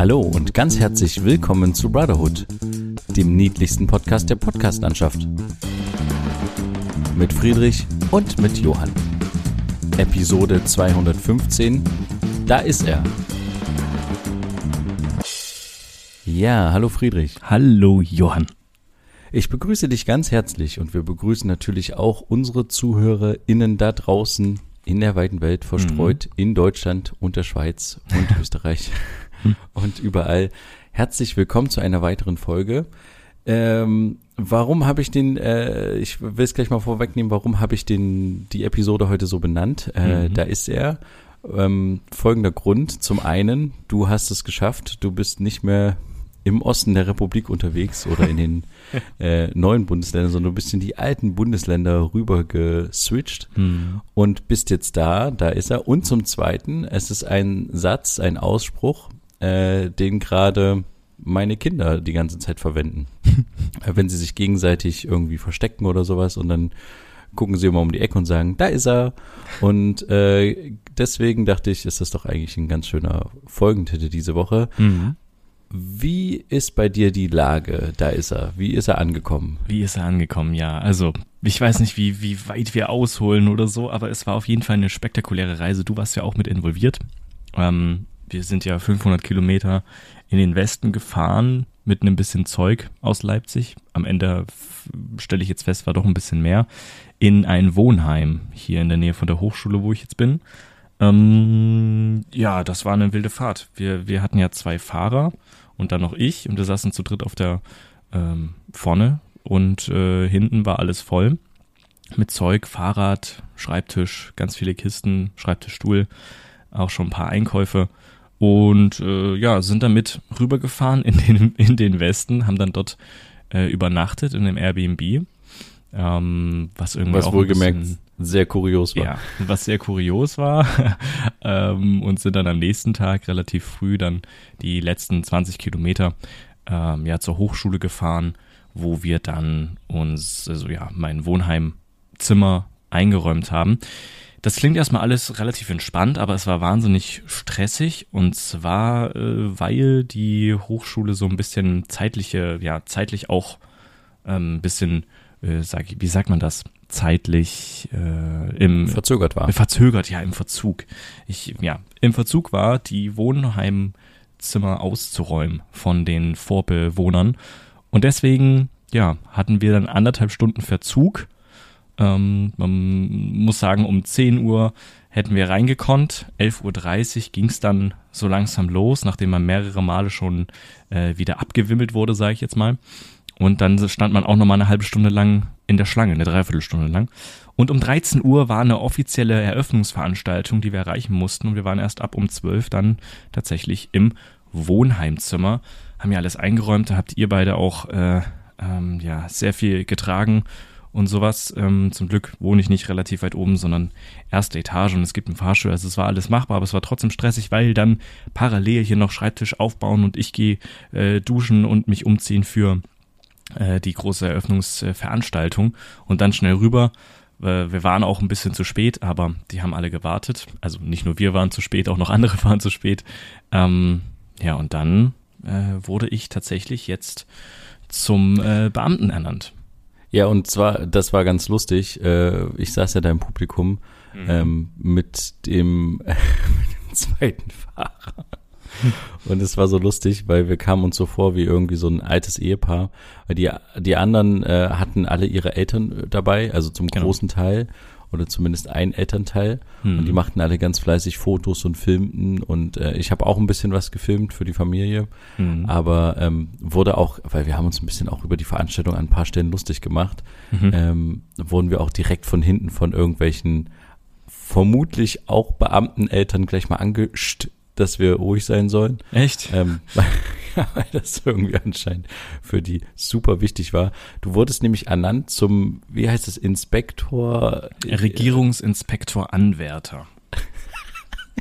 Hallo und ganz herzlich willkommen zu Brotherhood, dem niedlichsten Podcast der Podcastlandschaft. Mit Friedrich und mit Johann. Episode 215. Da ist er. Ja, hallo Friedrich. Hallo Johann. Ich begrüße dich ganz herzlich und wir begrüßen natürlich auch unsere ZuhörerInnen da draußen in der weiten Welt verstreut, mhm. in Deutschland und der Schweiz und Österreich und überall. Herzlich willkommen zu einer weiteren Folge. Ähm, warum habe ich den, äh, ich will es gleich mal vorwegnehmen, warum habe ich den, die Episode heute so benannt? Äh, mhm. Da ist er. Ähm, folgender Grund. Zum einen, du hast es geschafft, du bist nicht mehr im Osten der Republik unterwegs oder in den äh, neuen Bundesländern, sondern du bist in die alten Bundesländer rüber geswitcht hm. und bist jetzt da, da ist er. Und zum Zweiten, es ist ein Satz, ein Ausspruch, äh, den gerade meine Kinder die ganze Zeit verwenden. Wenn sie sich gegenseitig irgendwie verstecken oder sowas und dann gucken sie immer um die Ecke und sagen, da ist er. Und äh, deswegen dachte ich, ist das doch eigentlich ein ganz schöner Folgentitel diese Woche. Mhm. Wie ist bei dir die Lage? Da ist er. Wie ist er angekommen? Wie ist er angekommen? Ja, also ich weiß nicht, wie, wie weit wir ausholen oder so, aber es war auf jeden Fall eine spektakuläre Reise. Du warst ja auch mit involviert. Ähm, wir sind ja 500 Kilometer in den Westen gefahren mit einem bisschen Zeug aus Leipzig. Am Ende stelle ich jetzt fest, war doch ein bisschen mehr. In ein Wohnheim hier in der Nähe von der Hochschule, wo ich jetzt bin. Ähm, ja, das war eine wilde Fahrt. Wir, wir hatten ja zwei Fahrer und dann noch ich und wir saßen zu dritt auf der ähm, vorne und äh, hinten war alles voll mit Zeug, Fahrrad, Schreibtisch, ganz viele Kisten, Schreibtischstuhl, auch schon ein paar Einkäufe und äh, ja, sind damit rübergefahren in den, in den Westen, haben dann dort äh, übernachtet in einem Airbnb, ähm, was irgendwie was auch wohlgemerkt sehr kurios war. Ja, was sehr kurios war. ähm, und sind dann am nächsten Tag relativ früh dann die letzten 20 Kilometer ähm, ja zur Hochschule gefahren, wo wir dann uns, also ja, mein Wohnheimzimmer eingeräumt haben. Das klingt erstmal alles relativ entspannt, aber es war wahnsinnig stressig und zwar, äh, weil die Hochschule so ein bisschen zeitliche, ja, zeitlich auch ein ähm, bisschen, äh, sag ich, wie sagt man das? zeitlich äh, im verzögert war. Verzögert, ja, im Verzug. Ich, ja, im Verzug war, die Wohnheimzimmer auszuräumen von den Vorbewohnern. Und deswegen, ja, hatten wir dann anderthalb Stunden Verzug. Ähm, man muss sagen, um 10 Uhr hätten wir reingekonnt. 11.30 Uhr ging es dann so langsam los, nachdem man mehrere Male schon äh, wieder abgewimmelt wurde, sage ich jetzt mal. Und dann stand man auch noch mal eine halbe Stunde lang in der Schlange, eine Dreiviertelstunde lang. Und um 13 Uhr war eine offizielle Eröffnungsveranstaltung, die wir erreichen mussten. Und wir waren erst ab um 12 dann tatsächlich im Wohnheimzimmer. Haben ja alles eingeräumt. Da habt ihr beide auch äh, ähm, ja, sehr viel getragen und sowas. Ähm, zum Glück wohne ich nicht relativ weit oben, sondern erste Etage und es gibt einen Fahrstuhl. Also es war alles machbar, aber es war trotzdem stressig, weil dann parallel hier noch Schreibtisch aufbauen und ich gehe äh, duschen und mich umziehen für äh, die große Eröffnungsveranstaltung und dann schnell rüber. Äh, wir waren auch ein bisschen zu spät, aber die haben alle gewartet. Also nicht nur wir waren zu spät, auch noch andere waren zu spät. Ähm, ja, und dann äh, wurde ich tatsächlich jetzt zum äh, Beamten ernannt. Ja, und zwar, das war ganz lustig. Äh, ich saß ja da im Publikum mhm. ähm, mit dem, mit dem zweiten Fahrer. Und es war so lustig, weil wir kamen uns so vor wie irgendwie so ein altes Ehepaar. Weil die, die anderen äh, hatten alle ihre Eltern dabei, also zum genau. großen Teil oder zumindest ein Elternteil. Mhm. Und die machten alle ganz fleißig Fotos und filmten. Und äh, ich habe auch ein bisschen was gefilmt für die Familie. Mhm. Aber ähm, wurde auch, weil wir haben uns ein bisschen auch über die Veranstaltung an ein paar Stellen lustig gemacht, mhm. ähm, wurden wir auch direkt von hinten von irgendwelchen vermutlich auch Beamteneltern gleich mal angescht dass wir ruhig sein sollen. Echt? Ähm, weil, ja, weil das irgendwie anscheinend für die super wichtig war. Du wurdest nämlich ernannt zum, wie heißt es, Inspektor? Regierungsinspektor Anwärter.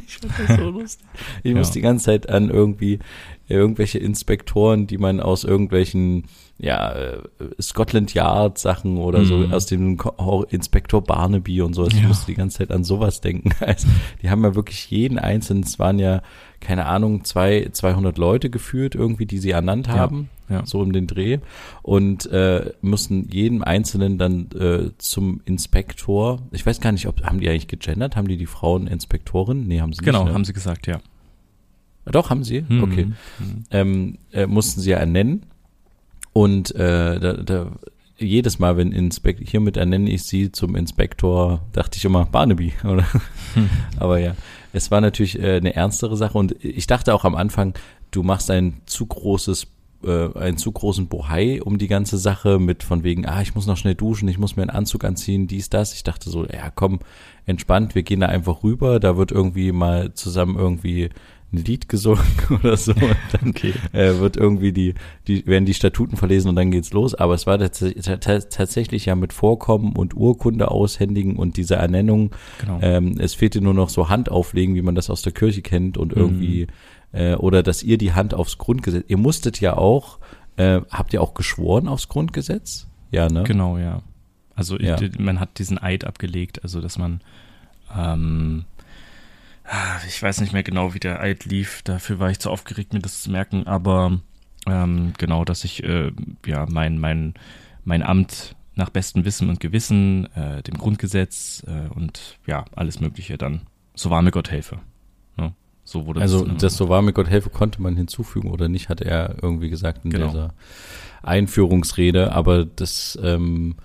ich fand das so lustig. Ich ja. muss die ganze Zeit an irgendwie irgendwelche Inspektoren, die man aus irgendwelchen ja, äh, Scotland Yard Sachen oder so Mhm. aus dem Ko- Inspektor Barnaby und so. Ich Ja. musste die ganze Zeit an sowas denken. Also, die haben ja wirklich jeden einzelnen, es waren ja, keine Ahnung, zwei, 200 Leute geführt irgendwie, die sie ernannt Ja, haben. ja. So um den Dreh. Und äh, mussten jedem Einzelnen dann äh, zum Inspektor, ich weiß gar nicht, ob, haben die eigentlich gegendert? Haben die die Frauen Inspektorin? Nee, haben sie Genau, nicht. Ne? haben sie gesagt, ja. Doch, haben sie? Mhm. Okay Mhm. ähm, äh, mussten sie ja ernennen. Und äh, da, da, jedes Mal, wenn Inspekt hiermit ernenne ich sie zum Inspektor, dachte ich immer Barnaby, oder? Aber ja, es war natürlich äh, eine ernstere Sache und ich dachte auch am Anfang, du machst ein zu großes äh, einen zu großen Bohai um die ganze Sache mit von wegen, ah, ich muss noch schnell duschen, ich muss mir einen Anzug anziehen, dies, das. Ich dachte so, ja, komm, entspannt, wir gehen da einfach rüber, da wird irgendwie mal zusammen irgendwie ein Lied gesungen oder so und dann Okay. äh, wird irgendwie die, die, werden die Statuten verlesen und dann geht's los. Aber es war tats tats tatsächlich ja mit Vorkommen und Urkunde aushändigen und dieser Ernennung. Genau. Ähm, es fehlte nur noch so Handauflegen, wie man das aus der Kirche kennt und irgendwie, äh, oder dass ihr die Hand aufs Grundgesetz, ihr musstet ja auch, äh, habt ihr auch geschworen aufs Grundgesetz? Ja, ne? Genau, ja. Also Ja. man hat diesen Eid abgelegt, also dass man ähm, ich weiß nicht mehr genau, wie der Eid lief, dafür war ich zu aufgeregt, mir das zu merken, aber ähm, genau, dass ich äh, ja mein, mein, mein Amt nach bestem Wissen und Gewissen, äh, dem Grundgesetz äh, und ja, alles Mögliche dann, so war mir Gott helfe. Ne? So wurde Also das, das so war mir Gott helfe, konnte man hinzufügen oder nicht, hat er irgendwie gesagt in Genau. dieser Einführungsrede, aber das ähm,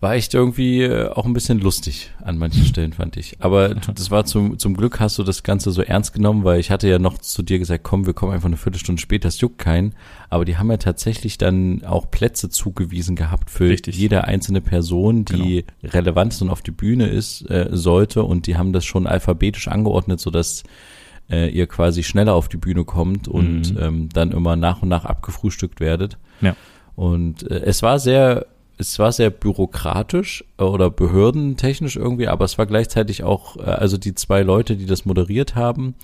war echt irgendwie äh, auch ein bisschen lustig an manchen Stellen, fand ich. Aber das war zum, zum Glück hast du das Ganze so ernst genommen, weil ich hatte ja noch zu dir gesagt, komm, wir kommen einfach eine Viertelstunde später, es juckt keinen. Aber die haben ja tatsächlich dann auch Plätze zugewiesen gehabt für Richtig. jede einzelne Person, die relevant ist und auf die Bühne ist, äh, sollte. Und die haben das schon alphabetisch angeordnet, sodass äh, ihr quasi schneller auf die Bühne kommt und Mhm. ähm, dann immer nach und nach abgefrühstückt werdet. Ja. Und äh, es war sehr, es war sehr bürokratisch äh, oder behördentechnisch irgendwie, aber es war gleichzeitig auch, äh, also die zwei Leute, die das moderiert haben,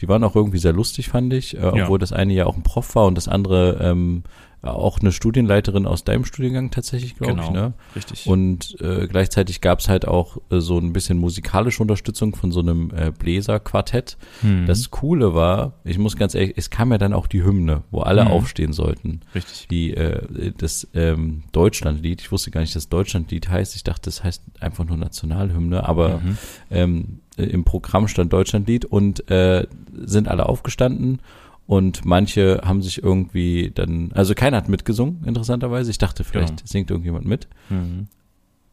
die waren auch irgendwie sehr lustig, fand ich, äh, Ja. obwohl das eine ja auch ein Prof war und das andere ähm, auch eine Studienleiterin aus deinem Studiengang tatsächlich, glaube genau, ich, ne? richtig. Und äh, gleichzeitig gab es halt auch äh, so ein bisschen musikalische Unterstützung von so einem äh, Bläserquartett. Mhm. Das Coole war, ich muss ganz ehrlich, es kam ja dann auch die Hymne, wo alle Mhm. aufstehen sollten. richtig. Die, äh, das ähm, Deutschlandlied, ich wusste gar nicht, dass Deutschlandlied heißt. Ich dachte, das heißt einfach nur Nationalhymne, aber Mhm. ähm, äh, im Programm stand Deutschlandlied und äh, sind alle aufgestanden und manche haben sich irgendwie dann, also keiner hat mitgesungen, interessanterweise. Ich dachte, vielleicht Genau. singt irgendjemand mit. Mhm.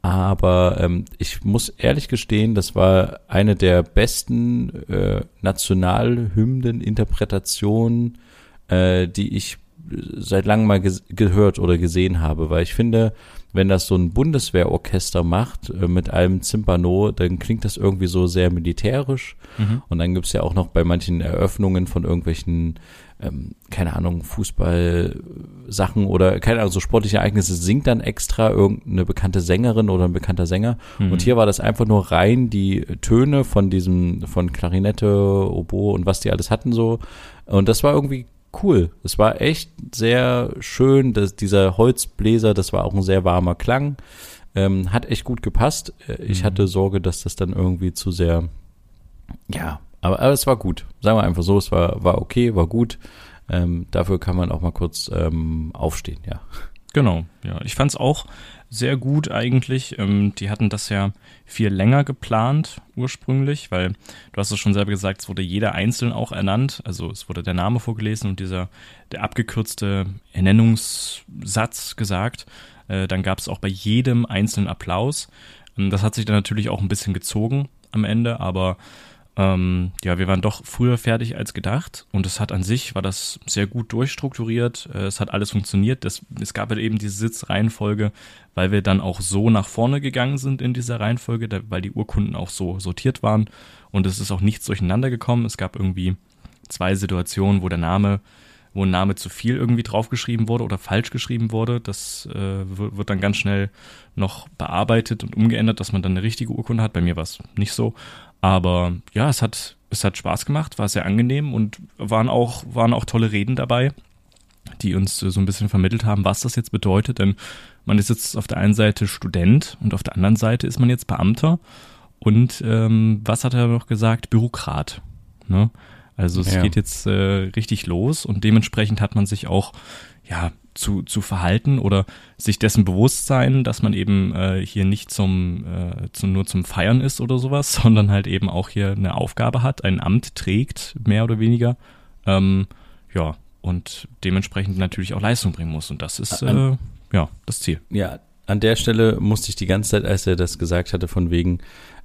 Aber ähm, ich muss ehrlich gestehen, das war eine der besten äh, Nationalhymnen-Interpretationen, äh, die ich seit langem mal gehört oder gesehen habe, weil ich finde, wenn das so ein Bundeswehrorchester macht äh, mit allem Zimpano, dann klingt das irgendwie so sehr militärisch. Mhm. Und dann gibt's ja auch noch bei manchen Eröffnungen von irgendwelchen, ähm, keine Ahnung, Fußball-Sachen oder keine Ahnung, so sportliche Ereignisse, singt dann extra irgendeine bekannte Sängerin oder ein bekannter Sänger. Mhm. Und hier war das einfach nur rein die Töne von diesem, von Klarinette, Oboe und was die alles hatten so. Und das war irgendwie cool. Es war echt sehr schön, dass dieser Holzbläser, das war auch ein sehr warmer Klang. Ähm, hat echt gut gepasst. Äh, Ich Mhm. hatte Sorge, dass das dann irgendwie zu sehr, ja, aber, aber es war gut. Sagen wir einfach so, es war, war okay, war gut. Ähm, dafür kann man auch mal kurz ähm, aufstehen, ja. Genau, ja. Ich fand es auch sehr gut eigentlich. Ähm, die hatten das ja viel länger geplant ursprünglich, weil du hast es schon selber gesagt, es wurde jeder einzeln auch ernannt. Also es wurde der Name vorgelesen und dieser der abgekürzte Ernennungssatz gesagt. Äh, dann gab es auch bei jedem einzelnen Applaus. Ähm, das hat sich dann natürlich auch ein bisschen gezogen am Ende, aber ähm, ja, wir waren doch früher fertig als gedacht und es hat an sich, war das sehr gut durchstrukturiert, äh, es hat alles funktioniert, das, es gab halt eben diese Sitzreihenfolge, weil wir dann auch so nach vorne gegangen sind in dieser Reihenfolge, da, weil die Urkunden auch so sortiert waren und es ist auch nichts durcheinander gekommen, es gab irgendwie zwei Situationen, wo der Name wo ein Name zu viel irgendwie draufgeschrieben wurde oder falsch geschrieben wurde. Das äh, wird wird dann ganz schnell noch bearbeitet und umgeändert, dass man dann eine richtige Urkunde hat. Bei mir war es nicht so. Aber ja, es hat, es hat Spaß gemacht, war sehr angenehm und waren auch, waren auch tolle Reden dabei, die uns so ein bisschen vermittelt haben, was das jetzt bedeutet. Denn man ist jetzt auf der einen Seite Student und auf der anderen Seite ist man jetzt Beamter. Und ähm, was hat er noch gesagt? Bürokrat. Ne? Also es ja. geht jetzt äh, richtig los und dementsprechend hat man sich auch ja zu, zu verhalten oder sich dessen bewusst sein, dass man eben äh, hier nicht zum, äh, zum nur zum Feiern ist oder sowas, sondern halt eben auch hier eine Aufgabe hat, ein Amt trägt, mehr oder weniger. Ähm, ja, und dementsprechend natürlich auch Leistung bringen muss. Und das ist äh, ja das Ziel. Ja, an der Stelle musste ich die ganze Zeit, als er das gesagt hatte, von wegen,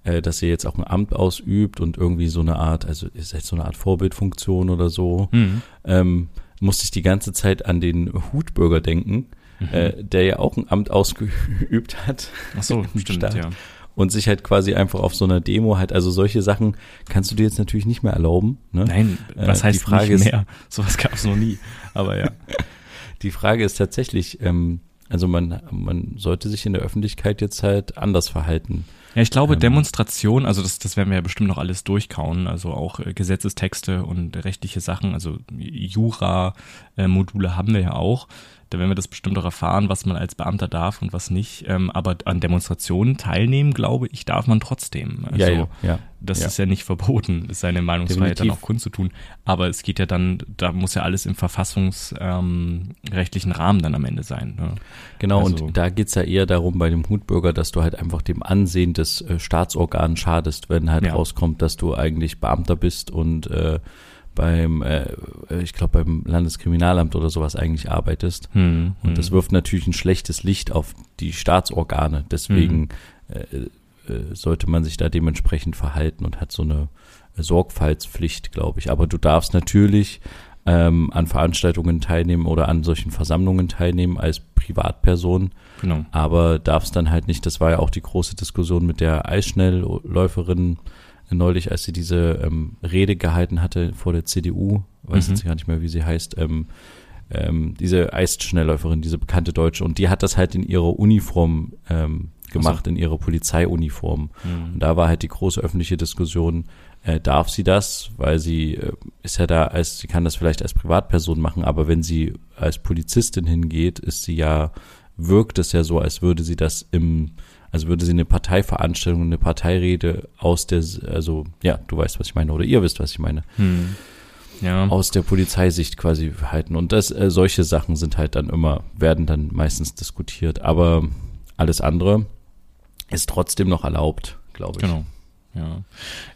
äh, dass er jetzt auch ein Amt ausübt und irgendwie so eine Art, also ist jetzt so eine Art Vorbildfunktion oder so, mhm. ähm, musste ich die ganze Zeit an den Hutbürger denken, mhm. äh, der ja auch ein Amt ausgeübt hat. Ach so, stimmt, ja. Und sich halt quasi einfach auf so einer Demo halt, also solche Sachen kannst du dir jetzt natürlich nicht mehr erlauben. Ne? Nein, was äh, heißt die Frage nicht mehr? Ist, Sowas gab es noch nie, aber ja. die Frage ist tatsächlich, ähm, also man, man sollte sich in der Öffentlichkeit jetzt halt anders verhalten. Ja, ich glaube, ähm, Demonstration, also das, das werden wir ja bestimmt noch alles durchkauen, also auch äh, Gesetzestexte und rechtliche Sachen, also Jura-Module äh, haben wir ja auch. Da werden wir das bestimmt auch erfahren, was man als Beamter darf und was nicht. Ähm, aber an Demonstrationen teilnehmen, glaube ich, darf man trotzdem. Also, ja, ja, ja. Das ja. ist ja nicht verboten, seine Meinungsfreiheit Definitiv. dann auch kundzutun. Aber es geht ja dann, da muss ja alles im verfassungsrechtlichen ähm, Rahmen dann am Ende sein. Ne? Genau, also, und da geht's ja eher darum bei dem Hutbürger, dass du halt einfach dem Ansehen des äh, Staatsorgans schadest, wenn halt ja. rauskommt, dass du eigentlich Beamter bist und äh, beim, äh, ich glaube, beim Landeskriminalamt oder sowas eigentlich arbeitest. Hm, und das hm. wirft natürlich ein schlechtes Licht auf die Staatsorgane. Deswegen hm. äh, äh, sollte man sich da dementsprechend verhalten und hat so eine Sorgfaltspflicht, glaube ich. Aber du darfst natürlich ähm, an Veranstaltungen teilnehmen oder an solchen Versammlungen teilnehmen als Privatperson. Genau. Aber darfst dann halt nicht, das war ja auch die große Diskussion mit der Eisschnellläuferin, neulich, als sie diese ähm, Rede gehalten hatte vor der CDU, weiß mhm. jetzt gar nicht mehr, wie sie heißt, ähm, ähm, diese Eisschnellläuferin, diese bekannte Deutsche, und die hat das halt in ihrer Uniform ähm, gemacht, so. in ihrer Polizeiuniform. Mhm. Und da war halt die große öffentliche Diskussion, äh, darf sie das, weil sie äh, ist ja da als, sie kann das vielleicht als Privatperson machen, aber wenn sie als Polizistin hingeht, ist sie ja, wirkt es ja so, als würde sie das im also würde sie eine Parteiveranstaltung, eine Parteirede aus der, also ja, du weißt, was ich meine, oder ihr wisst, was ich meine. Hm. Ja. Aus der Polizeisicht quasi halten. Und das, äh, solche Sachen sind halt dann immer, werden dann meistens diskutiert. Aber alles andere ist trotzdem noch erlaubt, glaube ich. Genau. Ja,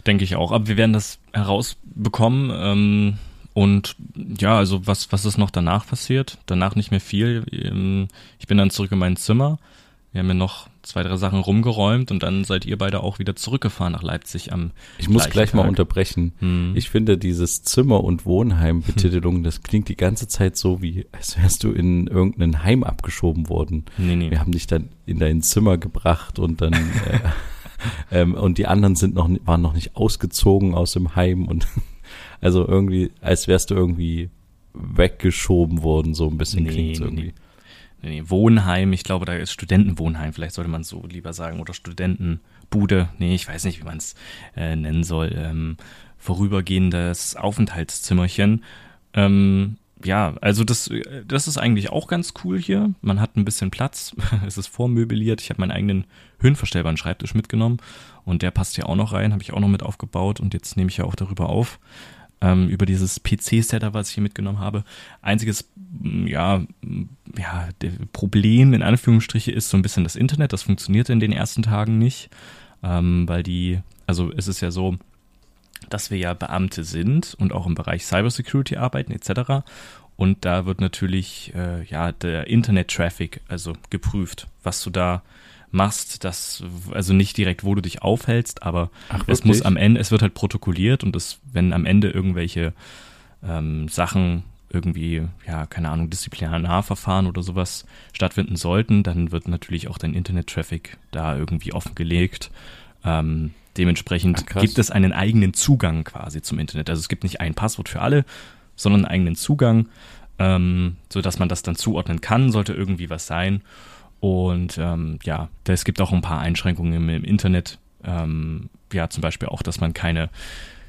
denke ich auch. Aber wir werden das herausbekommen. Ähm, und ja, also was, was ist noch danach passiert? Danach nicht mehr viel. Ähm, ich bin dann zurück in mein Zimmer. Wir haben ja noch zwei, drei Sachen rumgeräumt und dann seid ihr beide auch wieder zurückgefahren nach Leipzig am Ich muss gleich Tag. mal unterbrechen. Hm. Ich finde dieses Zimmer- und Wohnheim-Betitelung, das klingt die ganze Zeit so, wie als wärst du in irgendein Heim abgeschoben worden. Nee, nee. Wir haben dich dann in dein Zimmer gebracht und dann äh, ähm, und die anderen sind noch waren noch nicht ausgezogen aus dem Heim und also irgendwie, als wärst du irgendwie weggeschoben worden, so ein bisschen nee, klingt irgendwie. Nee nee, Wohnheim, ich glaube, da ist Studentenwohnheim, vielleicht sollte man so lieber sagen, oder Studentenbude, nee, ich weiß nicht, wie man es äh, nennen soll, ähm, vorübergehendes Aufenthaltszimmerchen. Ähm, ja, also das, das ist eigentlich auch ganz cool hier. Man hat ein bisschen Platz, es ist vormöbliert. Ich habe meinen eigenen höhenverstellbaren Schreibtisch mitgenommen. Und der passt hier auch noch rein, habe ich auch noch mit aufgebaut. Und jetzt nehme ich ja auch darüber auf ähm, über dieses PC-Setup, was ich hier mitgenommen habe. Einziges, ja, ja, Problem in Anführungsstriche ist so ein bisschen das Internet. Das funktioniert in den ersten Tagen nicht, ähm, weil die, also es ist ja so, dass wir ja Beamte sind und auch im Bereich Cybersecurity arbeiten etc. Und da wird natürlich äh, ja der Internet-Traffic also geprüft, was du da machst, das, also nicht direkt, wo du dich aufhältst, aber Ach, es muss am Ende, es wird halt protokolliert und es, wenn am Ende irgendwelche ähm, Sachen irgendwie, ja, keine Ahnung, Disziplinarverfahren oder sowas stattfinden sollten, dann wird natürlich auch dein Internet-Traffic da irgendwie offengelegt. Ähm, dementsprechend Ach, gibt es einen eigenen Zugang quasi zum Internet. Also es gibt nicht ein Passwort für alle, sondern einen eigenen Zugang, ähm, sodass man das dann zuordnen kann, sollte irgendwie was sein. Und ähm, ja, es gibt auch ein paar Einschränkungen im, im Internet, ähm, ja, zum Beispiel auch, dass man keine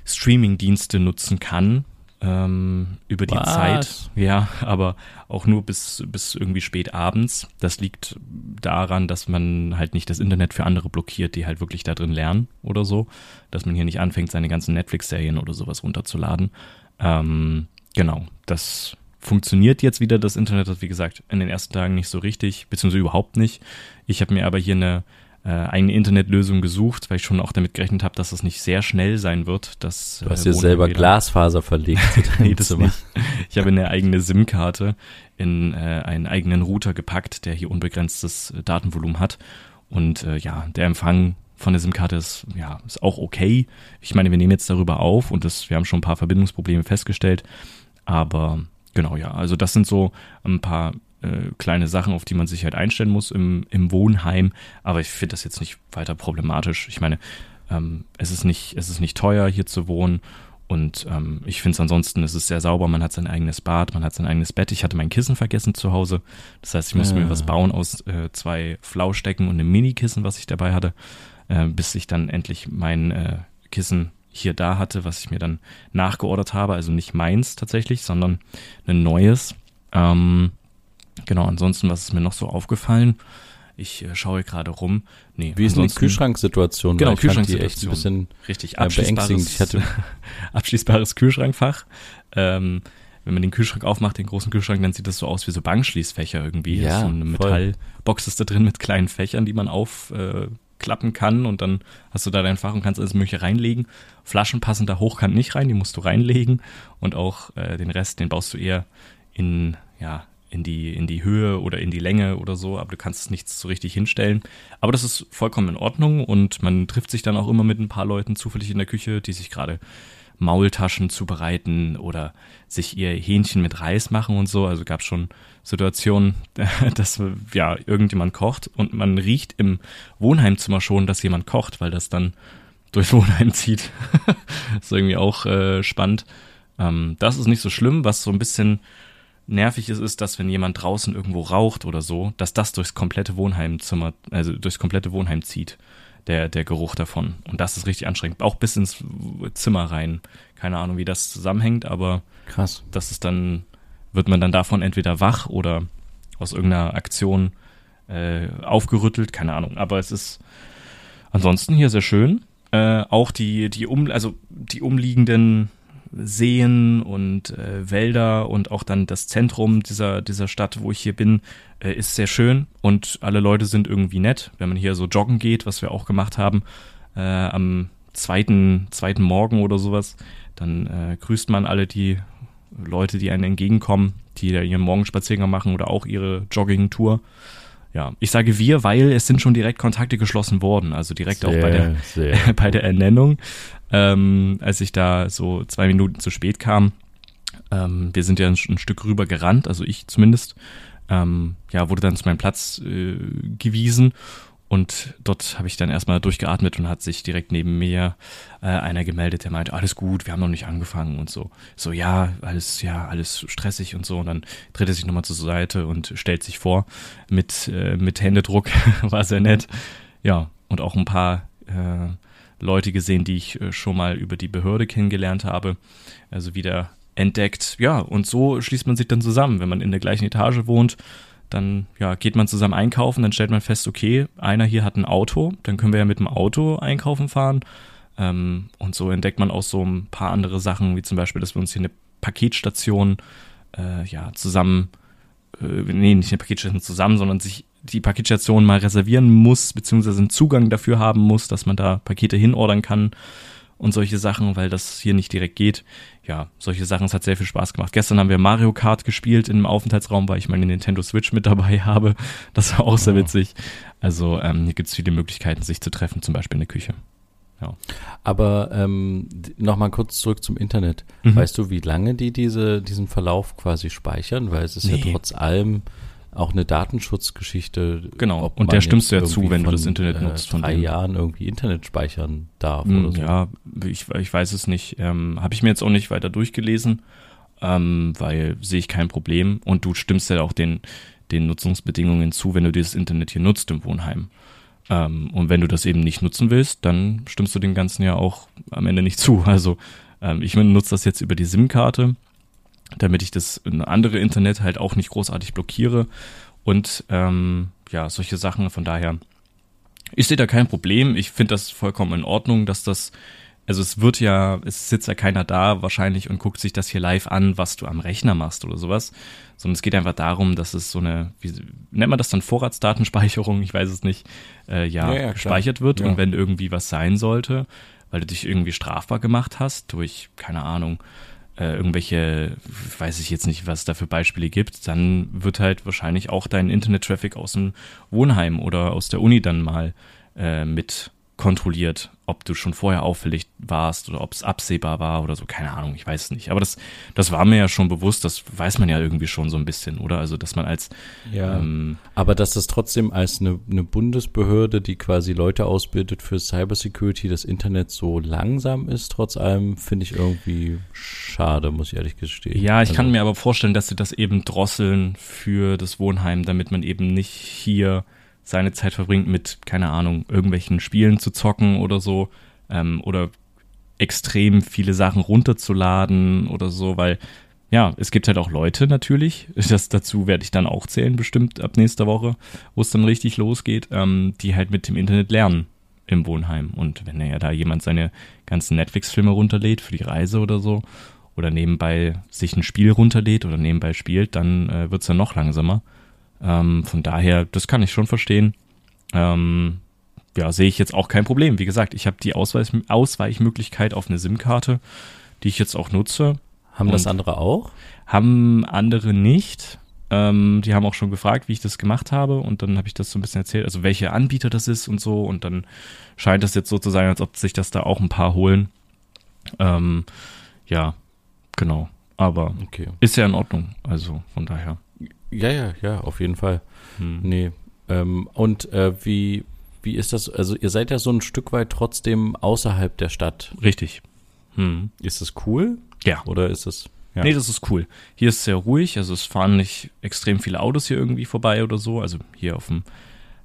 Streaming-Dienste nutzen kann, ähm, über die Was? Zeit. Ja, aber auch nur bis, bis irgendwie spät abends. Das liegt daran, dass man halt nicht das Internet für andere blockiert, die halt wirklich da drin lernen oder so. Dass man hier nicht anfängt, seine ganzen Netflix-Serien oder sowas runterzuladen. Ähm, genau, das funktioniert jetzt wieder, das Internet hat, wie gesagt, in den ersten Tagen nicht so richtig, beziehungsweise überhaupt nicht. Ich habe mir aber hier eine äh, eigene Internetlösung gesucht, weil ich schon auch damit gerechnet habe, dass es nicht sehr schnell sein wird. Dass, Du hast äh, dir selber Glasfaser verlegt. Nee, das Zimmer. nicht. Ich habe eine eigene SIM-Karte in äh, einen eigenen Router gepackt, der hier unbegrenztes äh, Datenvolumen hat. Und äh, ja, der Empfang von der SIM-Karte ist, ja, ist auch okay. Ich meine, wir nehmen jetzt darüber auf und das, wir haben schon ein paar Verbindungsprobleme festgestellt. Aber genau, ja, also das sind so ein paar äh, kleine Sachen, auf die man sich halt einstellen muss im, im Wohnheim. Aber ich finde das jetzt nicht weiter problematisch. Ich meine, ähm, es ist nicht, es ist nicht teuer, hier zu wohnen. Und ähm, ich finde es ansonsten, es ist sehr sauber, man hat sein eigenes Bad, man hat sein eigenes Bett. Ich hatte mein Kissen vergessen zu Hause. Das heißt, ich musste Ah. mir was bauen aus äh, zwei Flauschdecken und einem Mini-Kissen, was ich dabei hatte, äh, bis ich dann endlich mein äh, Kissen hier da hatte, was ich mir dann nachgeordert habe. Also nicht meins tatsächlich, sondern ein neues. Ähm, genau, ansonsten, was ist mir noch so aufgefallen? Ich äh, schaue gerade rum. Nee, Wie ist denn die Kühlschranksituation? Genau, die echt ein Kühlschranksituation. bisschen Richtig, ja, beängstigend. Ich hatte, abschließbares Kühlschrankfach. Ähm, wenn man den Kühlschrank aufmacht, den großen Kühlschrank, dann sieht das so aus wie so Bankschließfächer irgendwie. Ja, so eine voll. Metallbox ist da drin mit kleinen Fächern, die man aufklappen kann und dann hast du da dein Fach und kannst alles mögliche reinlegen. Flaschen passen da hochkant nicht rein, die musst du reinlegen und auch äh, den Rest, den baust du eher in, ja, in die, in die Höhe oder in die Länge oder so, aber du kannst es nicht so richtig hinstellen. Aber das ist vollkommen in Ordnung und man trifft sich dann auch immer mit ein paar Leuten zufällig in der Küche, die sich gerade Maultaschen zubereiten oder sich ihr Hähnchen mit Reis machen und so. Also gab schon Situationen, dass ja irgendjemand kocht und man riecht im Wohnheimzimmer schon, dass jemand kocht, weil das dann durchs Wohnheim zieht. ist irgendwie auch äh, spannend. Ähm, das ist nicht so schlimm, was so ein bisschen nervig ist, ist, dass wenn jemand draußen irgendwo raucht oder so, dass das durchs komplette Wohnheimzimmer, also durchs komplette Wohnheim zieht, der, der Geruch davon. Und das ist richtig anstrengend. Auch bis ins Zimmer rein. Keine Ahnung, wie das zusammenhängt, aber krass. das ist dann, wird man dann davon entweder wach oder aus irgendeiner Aktion äh, aufgerüttelt, keine Ahnung. Aber es ist ansonsten hier sehr schön. Äh, auch die, die um, also die umliegenden Seen und äh, Wälder und auch dann das Zentrum dieser, dieser Stadt, wo ich hier bin, äh, ist sehr schön und alle Leute sind irgendwie nett. Wenn man hier so joggen geht, was wir auch gemacht haben, äh, am zweiten, zweiten Morgen oder sowas, dann äh, grüßt man alle die Leute, die einem entgegenkommen, die da ihren Morgenspaziergang machen oder auch ihre Jogging-Tour. Ja, ich sage wir, weil es sind schon direkt Kontakte geschlossen worden, also direkt auch bei der, sehr. bei der Ernennung, ähm, als ich da so zwei Minuten zu spät kam. Ähm, wir sind ja ein, ein Stück rüber gerannt, also ich zumindest. Ähm, ja, wurde dann zu meinem Platz äh, gewiesen und dort habe ich dann erstmal durchgeatmet und hat sich direkt neben mir äh, einer gemeldet, der meinte, alles gut, wir haben noch nicht angefangen und so. So, ja, alles, ja, alles stressig und so. Und dann dreht er sich nochmal zur Seite und stellt sich vor mit, äh, mit Händedruck. War sehr nett. Ja, und auch ein paar äh, Leute gesehen, die ich äh, schon mal über die Behörde kennengelernt habe. Also wieder entdeckt. Ja, und so schließt man sich dann zusammen. Wenn man in der gleichen Etage wohnt, dann ja, geht man zusammen einkaufen, dann stellt man fest, okay, einer hier hat ein Auto, dann können wir ja mit dem Auto einkaufen fahren. Ähm, und so entdeckt man auch so ein paar andere Sachen, wie zum Beispiel, dass wir uns hier eine Paketstation äh, ja, zusammen, äh, nee, nicht eine Paketstation zusammen, sondern sich die Paketstation mal reservieren muss, beziehungsweise einen Zugang dafür haben muss, dass man da Pakete hinordern kann und solche Sachen, weil das hier nicht direkt geht. Ja, solche Sachen, es hat sehr viel Spaß gemacht. Gestern haben wir Mario Kart gespielt im Aufenthaltsraum, weil ich meine Nintendo Switch mit dabei habe. Das war auch sehr Oh. witzig. Also ähm, hier gibt es viele Möglichkeiten, sich zu treffen, zum Beispiel in der Küche. Aber ähm, nochmal kurz zurück zum Internet. Mhm. Weißt du, wie lange die diese, diesen Verlauf quasi speichern? Weil es ist ja Nee. trotz allem auch eine Datenschutzgeschichte. Genau. Und der stimmst du ja zu, wenn du von, das Internet nutzt, von drei denen. Jahren irgendwie Internet speichern darf Mm, oder so. Ja, ich, ich weiß es nicht. Ähm, Habe ich mir jetzt auch nicht weiter durchgelesen, ähm, weil sehe ich kein Problem. Und du stimmst ja auch den, den Nutzungsbedingungen zu, wenn du dieses Internet hier nutzt im Wohnheim. Ähm, und wenn du das eben nicht nutzen willst, dann stimmst du dem Ganzen ja auch am Ende nicht zu. Also ähm, ich nutze das jetzt über die SIM-Karte, damit ich das andere Internet halt auch nicht großartig blockiere. Und ähm, ja, solche Sachen. Von daher, ich sehe da kein Problem. Ich finde das vollkommen in Ordnung, dass das also es wird ja, es sitzt ja keiner da wahrscheinlich und guckt sich das hier live an, was du am Rechner machst oder sowas, sondern es geht einfach darum, dass es so eine, wie nennt man das dann Vorratsdatenspeicherung, ich weiß es nicht, äh, ja, ja, ja gespeichert wird ja. und wenn irgendwie was sein sollte, weil du dich irgendwie strafbar gemacht hast durch, keine Ahnung, äh, irgendwelche, weiß ich jetzt nicht, was es da für Beispiele gibt, dann wird halt wahrscheinlich auch dein Internet-Traffic aus dem Wohnheim oder aus der Uni dann mal äh, mit kontrolliert, ob du schon vorher auffällig warst oder ob es absehbar war oder so, keine Ahnung, ich weiß es nicht. Aber das, das war mir ja schon bewusst, das weiß man ja irgendwie schon so ein bisschen, oder? Also, dass man als ja, ähm, aber dass das trotzdem als eine, eine Bundesbehörde, die quasi Leute ausbildet für Cybersecurity, das Internet so langsam ist, trotz allem, finde ich irgendwie schade, muss ich ehrlich gestehen. Ja, ich also, kann mir aber vorstellen, dass sie das eben drosseln für das Wohnheim, damit man eben nicht hier seine Zeit verbringt mit, keine Ahnung, irgendwelchen Spielen zu zocken oder so, ähm, oder extrem viele Sachen runterzuladen oder so, weil ja, es gibt halt auch Leute natürlich, das dazu werde ich dann auch zählen, bestimmt ab nächster Woche, wo es dann richtig losgeht, ähm, die halt mit dem Internet lernen im Wohnheim. Und wenn ja da jemand seine ganzen Netflix-Filme runterlädt für die Reise oder so, oder nebenbei sich ein Spiel runterlädt oder nebenbei spielt, dann äh, wird es dann noch langsamer. Ähm, von daher, das kann ich schon verstehen. Ähm, ja, sehe ich jetzt auch kein Problem. Wie gesagt, ich habe die Ausweis Ausweichmöglichkeit auf eine SIM-Karte, die ich jetzt auch nutze. Haben das andere auch? Haben andere nicht. Ähm, die haben auch schon gefragt, wie ich das gemacht habe und dann habe ich das so ein bisschen erzählt, also welche Anbieter das ist und so und dann scheint das jetzt so zu sein, als ob sich das da auch ein paar holen. Ähm, ja, genau. Aber okay. ist ja in Ordnung. Also von daher. Ja, ja, ja, auf jeden Fall. Hm. Nee. Ähm, und äh, wie, wie ist das? Also ihr seid ja so ein Stück weit trotzdem außerhalb der Stadt. Richtig. Hm. Ist das cool? Ja. Oder ist es? Ja. Nee, das ist cool. Hier ist es sehr ruhig, also es fahren nicht extrem viele Autos hier irgendwie vorbei oder so. Also hier auf dem,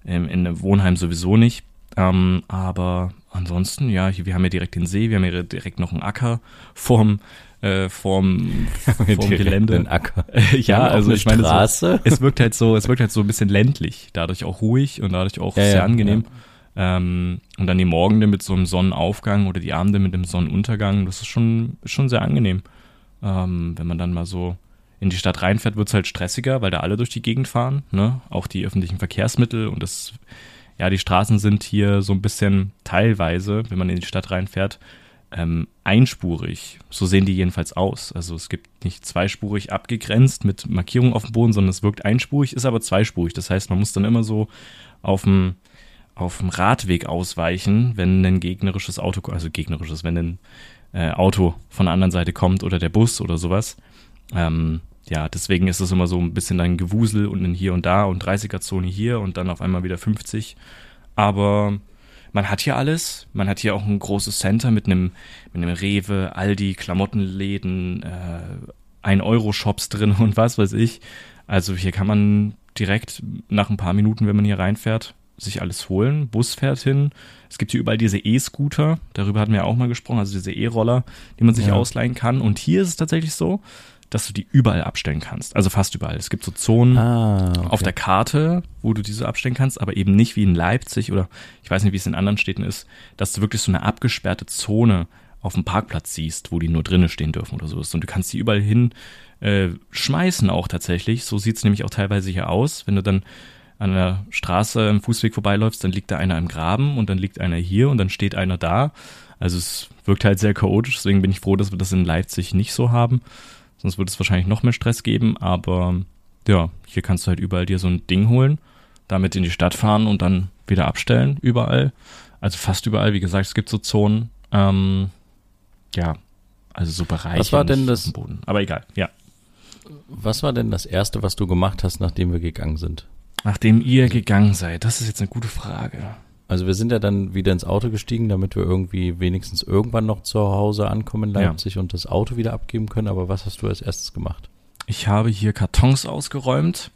ähm, in dem Wohnheim sowieso nicht. Ähm, aber ansonsten, ja, hier, wir haben ja direkt den See, wir haben ja direkt noch einen Acker vorm, äh, vorm, vorm Gelände. Acker. ja, also ich meine, so, es wirkt halt so, es wirkt halt so ein bisschen ländlich, dadurch auch ruhig und dadurch auch ja, sehr ja, angenehm. Ja. Ähm, und dann die Morgende mit so einem Sonnenaufgang oder die Abende mit dem Sonnenuntergang, das ist schon, schon sehr angenehm. Ähm, wenn man dann mal so in die Stadt reinfährt, wird es halt stressiger, weil da alle durch die Gegend fahren, ne? Auch die öffentlichen Verkehrsmittel und das, ja, die Straßen sind hier so ein bisschen teilweise, wenn man in die Stadt reinfährt, ähm, einspurig. So sehen die jedenfalls aus. Also es gibt nicht zweispurig abgegrenzt mit Markierung auf dem Boden, sondern es wirkt einspurig, ist aber zweispurig. Das heißt, man muss dann immer so auf dem auf dem Radweg ausweichen, wenn ein gegnerisches Auto, also gegnerisches, wenn ein äh, Auto von der anderen Seite kommt oder der Bus oder sowas. Ähm, ja, deswegen ist es immer so ein bisschen ein Gewusel und ein hier und da und 30er-Zone hier und dann auf einmal wieder 50. Aber man hat hier alles. Man hat hier auch ein großes Center mit einem, mit einem Rewe, Aldi, Klamottenläden, äh, 1-Euro-Shops drin und was weiß ich. Also hier kann man direkt nach ein paar Minuten, wenn man hier reinfährt, sich alles holen. Bus fährt hin. Es gibt hier überall diese E-Scooter. Darüber hatten wir ja auch mal gesprochen. Also diese E-Roller, die man sich ja. ausleihen kann. Und hier ist es tatsächlich so, dass du die überall abstellen kannst. Also fast überall. Es gibt so Zonen ah, okay. auf der Karte, wo du diese abstellen kannst, aber eben nicht wie in Leipzig oder ich weiß nicht, wie es in anderen Städten ist, dass du wirklich so eine abgesperrte Zone auf dem Parkplatz siehst, wo die nur drinnen stehen dürfen oder so. Und du kannst die überall hin äh, schmeißen auch tatsächlich. So sieht's nämlich auch teilweise hier aus. Wenn du dann an der Straße im Fußweg vorbeiläufst, dann liegt da einer im Graben und dann liegt einer hier und dann steht einer da. Also es wirkt halt sehr chaotisch, deswegen bin ich froh, dass wir das in Leipzig nicht so haben. Sonst würde es wahrscheinlich noch mehr Stress geben, aber ja, hier kannst du halt überall dir so ein Ding holen, damit in die Stadt fahren und dann wieder abstellen, überall. Also fast überall, wie gesagt, es gibt so Zonen. Ähm, ja, also so Bereiche. Was war denn das? Boden. Aber egal, ja. Was war denn das erste, was du gemacht hast, nachdem wir gegangen sind? Nachdem ihr gegangen seid, das ist jetzt eine gute Frage. Also wir sind ja dann wieder ins Auto gestiegen, damit wir irgendwie wenigstens irgendwann noch zu Hause ankommen in Leipzig ja. und das Auto wieder abgeben können. Aber was hast du als erstes gemacht? Ich habe hier Kartons ausgeräumt.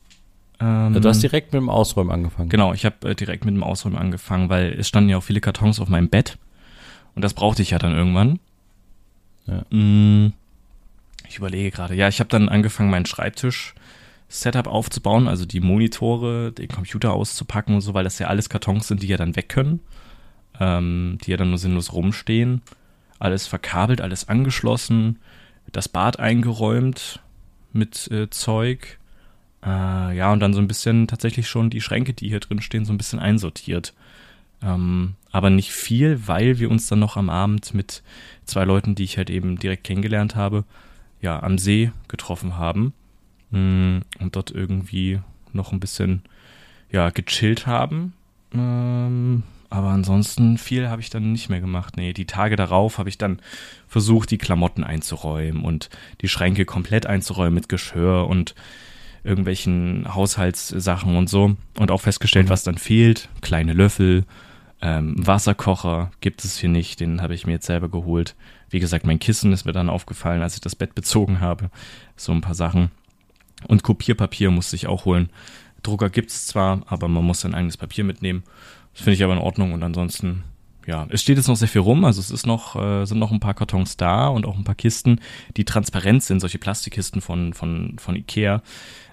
Ähm, du hast direkt mit dem Ausräumen angefangen. Genau, ich habe äh, direkt mit dem Ausräumen angefangen, weil es standen ja auch viele Kartons auf meinem Bett und das brauchte ich ja dann irgendwann. Ja. Mm, Ich überlege gerade. Ja, ich habe dann angefangen, meinen Schreibtisch-Setup aufzubauen, also die Monitore, den Computer auszupacken und so, weil das ja alles Kartons sind, die ja dann weg können, ähm, die ja dann nur sinnlos rumstehen. Alles verkabelt, alles angeschlossen, das Bad eingeräumt mit äh, Zeug. Äh, ja, und dann so ein bisschen tatsächlich schon die Schränke, die hier drin stehen, so ein bisschen einsortiert. Ähm, aber nicht viel, weil wir uns dann noch am Abend mit zwei Leuten, die ich halt eben direkt kennengelernt habe, ja, am See getroffen haben und dort irgendwie noch ein bisschen, ja, gechillt haben. Ähm, aber ansonsten viel habe ich dann nicht mehr gemacht. Nee, die Tage darauf habe ich dann versucht, die Klamotten einzuräumen und die Schränke komplett einzuräumen mit Geschirr und irgendwelchen Haushaltssachen und so. Und auch festgestellt, was dann fehlt. Kleine Löffel, ähm, Wasserkocher gibt es hier nicht, den habe ich mir jetzt selber geholt. Wie gesagt, mein Kissen ist mir dann aufgefallen, als ich das Bett bezogen habe. So ein paar Sachen. Und Kopierpapier musste ich auch holen. Drucker gibt es zwar, aber man muss sein eigenes Papier mitnehmen. Das finde ich aber in Ordnung. Und ansonsten, ja, es steht jetzt noch sehr viel rum. Also es ist noch, äh, sind noch ein paar Kartons da und auch ein paar Kisten, die transparent sind, solche Plastikkisten von, von, von Ikea,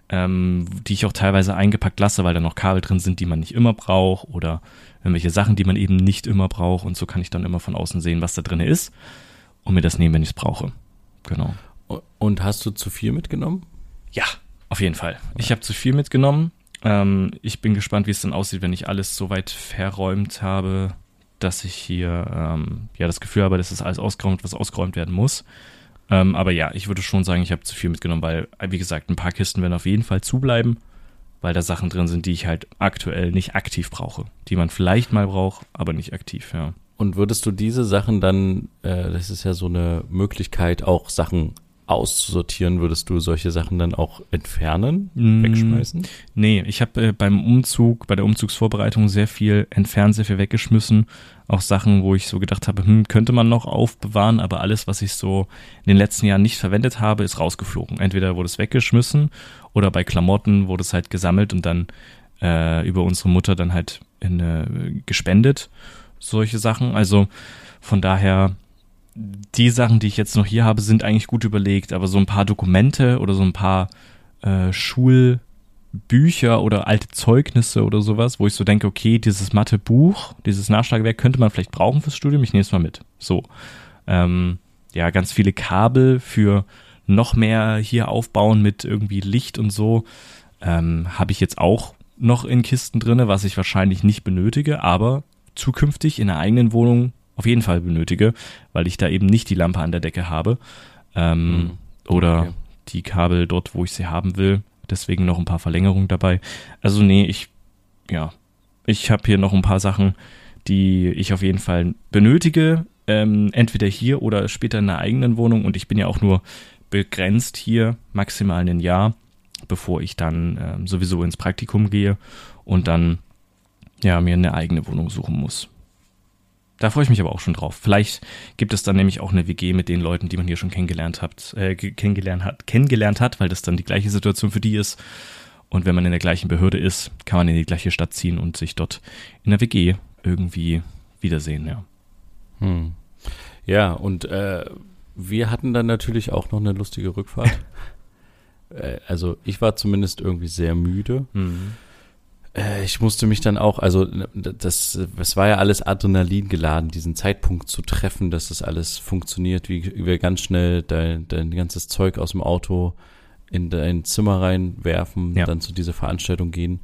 ähm, die ich auch teilweise eingepackt lasse, weil da noch Kabel drin sind, die man nicht immer braucht oder irgendwelche Sachen, die man eben nicht immer braucht. Und so kann ich dann immer von außen sehen, was da drin ist und mir das nehmen, wenn ich es brauche. Genau. Und hast du zu viel mitgenommen? Auf jeden Fall. Ich habe zu viel mitgenommen. Ähm, ich bin gespannt, wie es dann aussieht, wenn ich alles so weit verräumt habe, dass ich hier ähm, ja das Gefühl habe, dass das alles ausgeräumt, was ausgeräumt werden muss. Ähm, aber ja, ich würde schon sagen, ich habe zu viel mitgenommen, weil, wie gesagt, ein paar Kisten werden auf jeden Fall zubleiben, weil da Sachen drin sind, die ich halt aktuell nicht aktiv brauche. Die man vielleicht mal braucht, aber nicht aktiv, ja. Und würdest du diese Sachen dann, äh, das ist ja so eine Möglichkeit, auch Sachen auszusortieren, würdest du solche Sachen dann auch entfernen, Mm, wegschmeißen? Nee, ich habe äh, beim Umzug, bei der Umzugsvorbereitung sehr viel entfernt, sehr viel weggeschmissen. Auch Sachen, wo ich so gedacht habe, hm, könnte man noch aufbewahren, aber alles, was ich so in den letzten Jahren nicht verwendet habe, ist rausgeflogen. Entweder wurde es weggeschmissen oder bei Klamotten wurde es halt gesammelt und dann äh, über unsere Mutter dann halt in, äh, gespendet. Solche Sachen. Also von daher, die Sachen, die ich jetzt noch hier habe, sind eigentlich gut überlegt, aber so ein paar Dokumente oder so ein paar äh, Schulbücher oder alte Zeugnisse oder sowas, wo ich so denke, okay, dieses Mathebuch, dieses Nachschlagewerk könnte man vielleicht brauchen fürs Studium, ich nehme es mal mit. So. Ähm, ja, ganz viele Kabel für noch mehr hier aufbauen mit irgendwie Licht und so. Ähm, habe ich jetzt auch noch in Kisten drinne, was ich wahrscheinlich nicht benötige, aber zukünftig in der eigenen Wohnung auf jeden Fall benötige, weil ich da eben nicht die Lampe an der Decke habe. Ähm, Mhm. Oder Okay. die Kabel dort, wo ich sie haben will. Deswegen noch ein paar Verlängerungen dabei. Also nee, ich, ja, ich habe hier noch ein paar Sachen, die ich auf jeden Fall benötige. Ähm, entweder hier oder später in der eigenen Wohnung. Und ich bin ja auch nur begrenzt hier, maximal ein Jahr, bevor ich dann ähm, sowieso ins Praktikum gehe und dann ja mir eine eigene Wohnung suchen muss. Da freue ich mich aber auch schon drauf. Vielleicht gibt es dann nämlich auch eine WG mit den Leuten, die man hier schon kennengelernt hat, äh, ge- kennengelernt hat, kennengelernt hat, weil das dann die gleiche Situation für die ist. Und wenn man in der gleichen Behörde ist, kann man in die gleiche Stadt ziehen und sich dort in der WG irgendwie wiedersehen, ja. Hm. Ja, und äh, wir hatten dann natürlich auch noch eine lustige Rückfahrt. äh, also ich war zumindest irgendwie sehr müde. Äh, ich musste mich dann auch, also das, das war ja alles Adrenalin geladen, diesen Zeitpunkt zu treffen, dass das alles funktioniert, wie wie wir ganz schnell dein, dein ganzes Zeug aus dem Auto in dein Zimmer reinwerfen, Ja. dann zu dieser Veranstaltung gehen,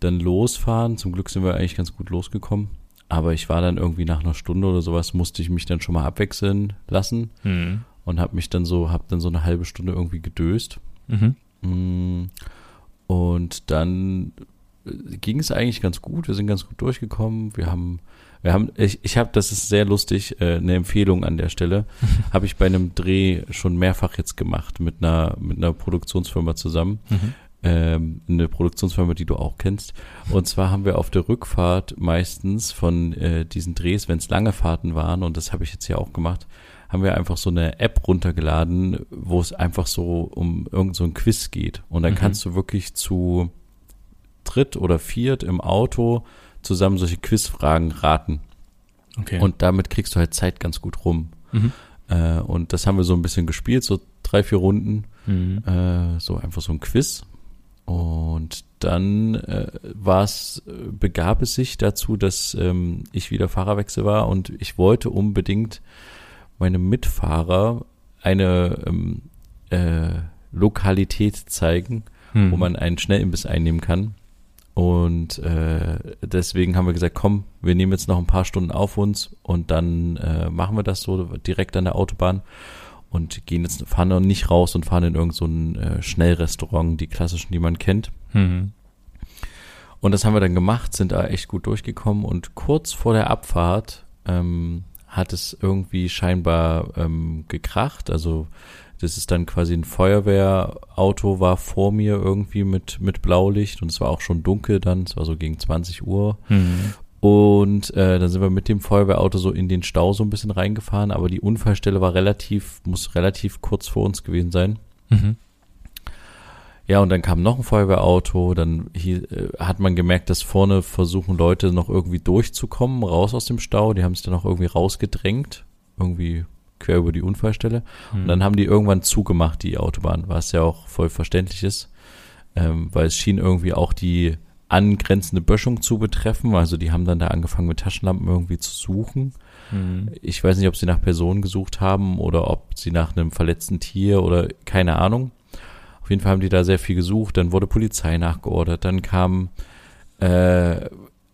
dann losfahren. Zum Glück sind wir eigentlich ganz gut losgekommen. Aber ich war dann irgendwie nach einer Stunde oder sowas, musste ich mich dann schon mal abwechseln lassen Mhm. und habe mich dann so, habe dann so eine halbe Stunde irgendwie gedöst. Mhm. Mm, Und dann ging es eigentlich ganz gut. Wir sind ganz gut durchgekommen. Wir haben, wir haben, ich, ich habe, das ist sehr lustig, äh, eine Empfehlung an der Stelle, habe ich bei einem Dreh schon mehrfach jetzt gemacht mit einer mit einer Produktionsfirma zusammen. Mhm. Ähm, eine Produktionsfirma, die du auch kennst. Und zwar haben wir auf der Rückfahrt meistens von äh, diesen Drehs, wenn es lange Fahrten waren, und das habe ich jetzt hier auch gemacht, haben wir einfach so eine App runtergeladen, wo es einfach so um irgend so ein Quiz geht. Und dann Mhm. kannst du wirklich zu dritt oder viert im Auto zusammen solche Quizfragen raten. Okay. Und damit kriegst du halt Zeit ganz gut rum. mhm. Äh, und das haben wir so ein bisschen gespielt, so drei, vier Runden. Mhm. Äh, so einfach so ein Quiz. Und dann äh, war es, äh, begab es sich dazu, dass ähm, ich wieder Fahrerwechsel war und ich wollte unbedingt meinem Mitfahrer eine ähm, äh, Lokalität zeigen, Mhm. wo man einen Schnellimbiss einnehmen kann. Und äh, deswegen haben wir gesagt, komm, wir nehmen jetzt noch ein paar Stunden auf uns und dann äh, machen wir das so direkt an der Autobahn und gehen jetzt, fahren noch nicht raus und fahren in irgendein so ein, äh, Schnellrestaurant, die klassischen, die man kennt. Mhm. Und das haben wir dann gemacht, sind da echt gut durchgekommen und kurz vor der Abfahrt ähm, hat es irgendwie scheinbar ähm, gekracht. Also das ist dann quasi ein Feuerwehrauto war vor mir irgendwie mit, mit Blaulicht und es war auch schon dunkel dann, es war so gegen 20 Uhr. Mhm. Und äh, dann sind wir mit dem Feuerwehrauto so in den Stau so ein bisschen reingefahren, aber die Unfallstelle war relativ, muss relativ kurz vor uns gewesen sein. Mhm. Ja, und dann kam noch ein Feuerwehrauto, dann hier, äh, hat man gemerkt, dass vorne versuchen Leute noch irgendwie durchzukommen, raus aus dem Stau. Die haben sich dann auch irgendwie rausgedrängt, irgendwie quer über die Unfallstelle. Und dann haben die irgendwann zugemacht, die Autobahn, was ja auch voll verständlich ist, ähm, weil es schien irgendwie auch die angrenzende Böschung zu betreffen. Also die haben dann da angefangen mit Taschenlampen irgendwie zu suchen. Mhm. Ich weiß nicht, ob sie nach Personen gesucht haben oder ob sie nach einem verletzten Tier oder keine Ahnung. Auf jeden Fall haben die da sehr viel gesucht. Dann wurde Polizei nachgeordert. Dann kamen äh,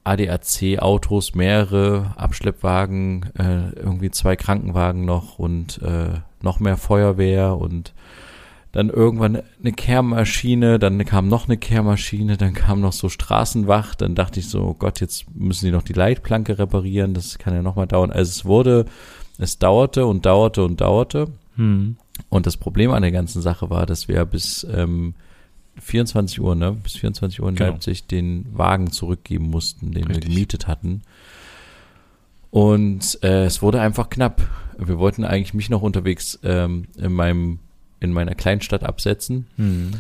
ADAC-Autos, mehrere Abschleppwagen, äh, irgendwie zwei Krankenwagen noch und äh, noch mehr Feuerwehr und dann irgendwann eine Kehrmaschine, dann kam noch eine Kehrmaschine, dann kam noch so Straßenwacht, dann dachte ich so, oh Gott, jetzt müssen die noch die Leitplanke reparieren, das kann ja nochmal dauern. Also es wurde, es dauerte und dauerte und dauerte. Mhm. Und das Problem an der ganzen Sache war, dass wir bis ähm, 24 Uhr, ne, bis 24 Uhr in Genau. Leipzig den Wagen zurückgeben mussten, den wir Richtig. gemietet hatten. Und äh, es wurde einfach knapp. Wir wollten eigentlich mich noch unterwegs ähm, in meinem in meiner Kleinstadt absetzen Mhm.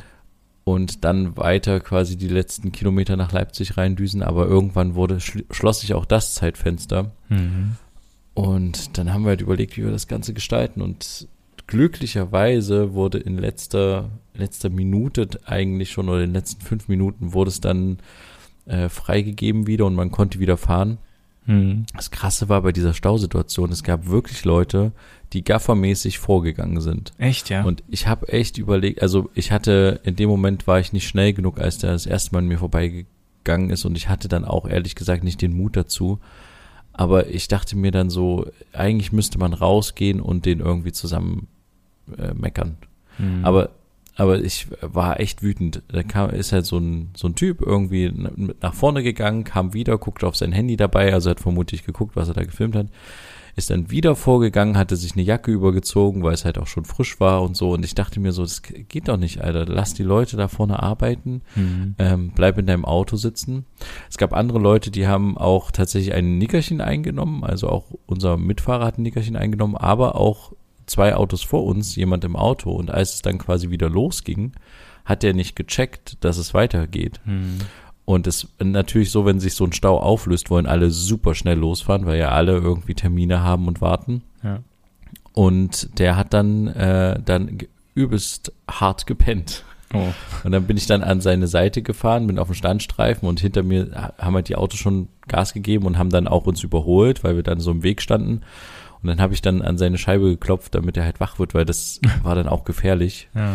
und dann weiter quasi die letzten Kilometer nach Leipzig reindüsen, aber irgendwann wurde schl schloss sich auch das Zeitfenster Mhm. und dann haben wir halt überlegt, wie wir das Ganze gestalten. Und glücklicherweise wurde in letzter, letzter Minute eigentlich schon oder in den letzten fünf Minuten wurde es dann äh, freigegeben wieder und man konnte wieder fahren. Mhm. Das Krasse war bei dieser Stausituation, es gab wirklich Leute, die gaffermäßig vorgegangen sind. Echt, ja? Und ich habe echt überlegt, also ich hatte, in dem Moment war ich nicht schnell genug, als der das erste Mal an mir vorbeigegangen ist und ich hatte dann auch ehrlich gesagt nicht den Mut dazu. Aber ich dachte mir dann so, eigentlich müsste man rausgehen und den irgendwie zusammen äh, meckern. Mhm. Aber, aber ich war echt wütend. Da kam, ist halt so ein, so ein Typ irgendwie nach vorne gegangen, kam wieder, guckte auf sein Handy dabei, also hat vermutlich geguckt, was er da gefilmt hat. Ist dann wieder vorgegangen, hatte sich eine Jacke übergezogen, weil es halt auch schon frisch war und so. Und ich dachte mir so, das geht doch nicht, Alter. Lass die Leute da vorne arbeiten Mhm. ähm, bleib in deinem Auto sitzen. Es gab andere Leute, die haben auch tatsächlich ein Nickerchen eingenommen, also auch unser Mitfahrer hat ein Nickerchen eingenommen, aber auch zwei Autos vor uns, jemand im Auto. Und als es dann quasi wieder losging, hat er nicht gecheckt, dass es weitergeht. Mhm. Und es natürlich so, wenn sich so ein Stau auflöst, wollen alle super schnell losfahren, weil ja alle irgendwie Termine haben und warten. Ja. Und der hat dann, äh, dann übelst hart gepennt. Oh. Und dann bin ich dann an seine Seite gefahren, bin auf dem Standstreifen und hinter mir ha- haben halt die Autos schon Gas gegeben und haben dann auch uns überholt, weil wir dann so im Weg standen. Und dann habe ich dann an seine Scheibe geklopft, damit er halt wach wird, weil das war dann auch gefährlich. Ja.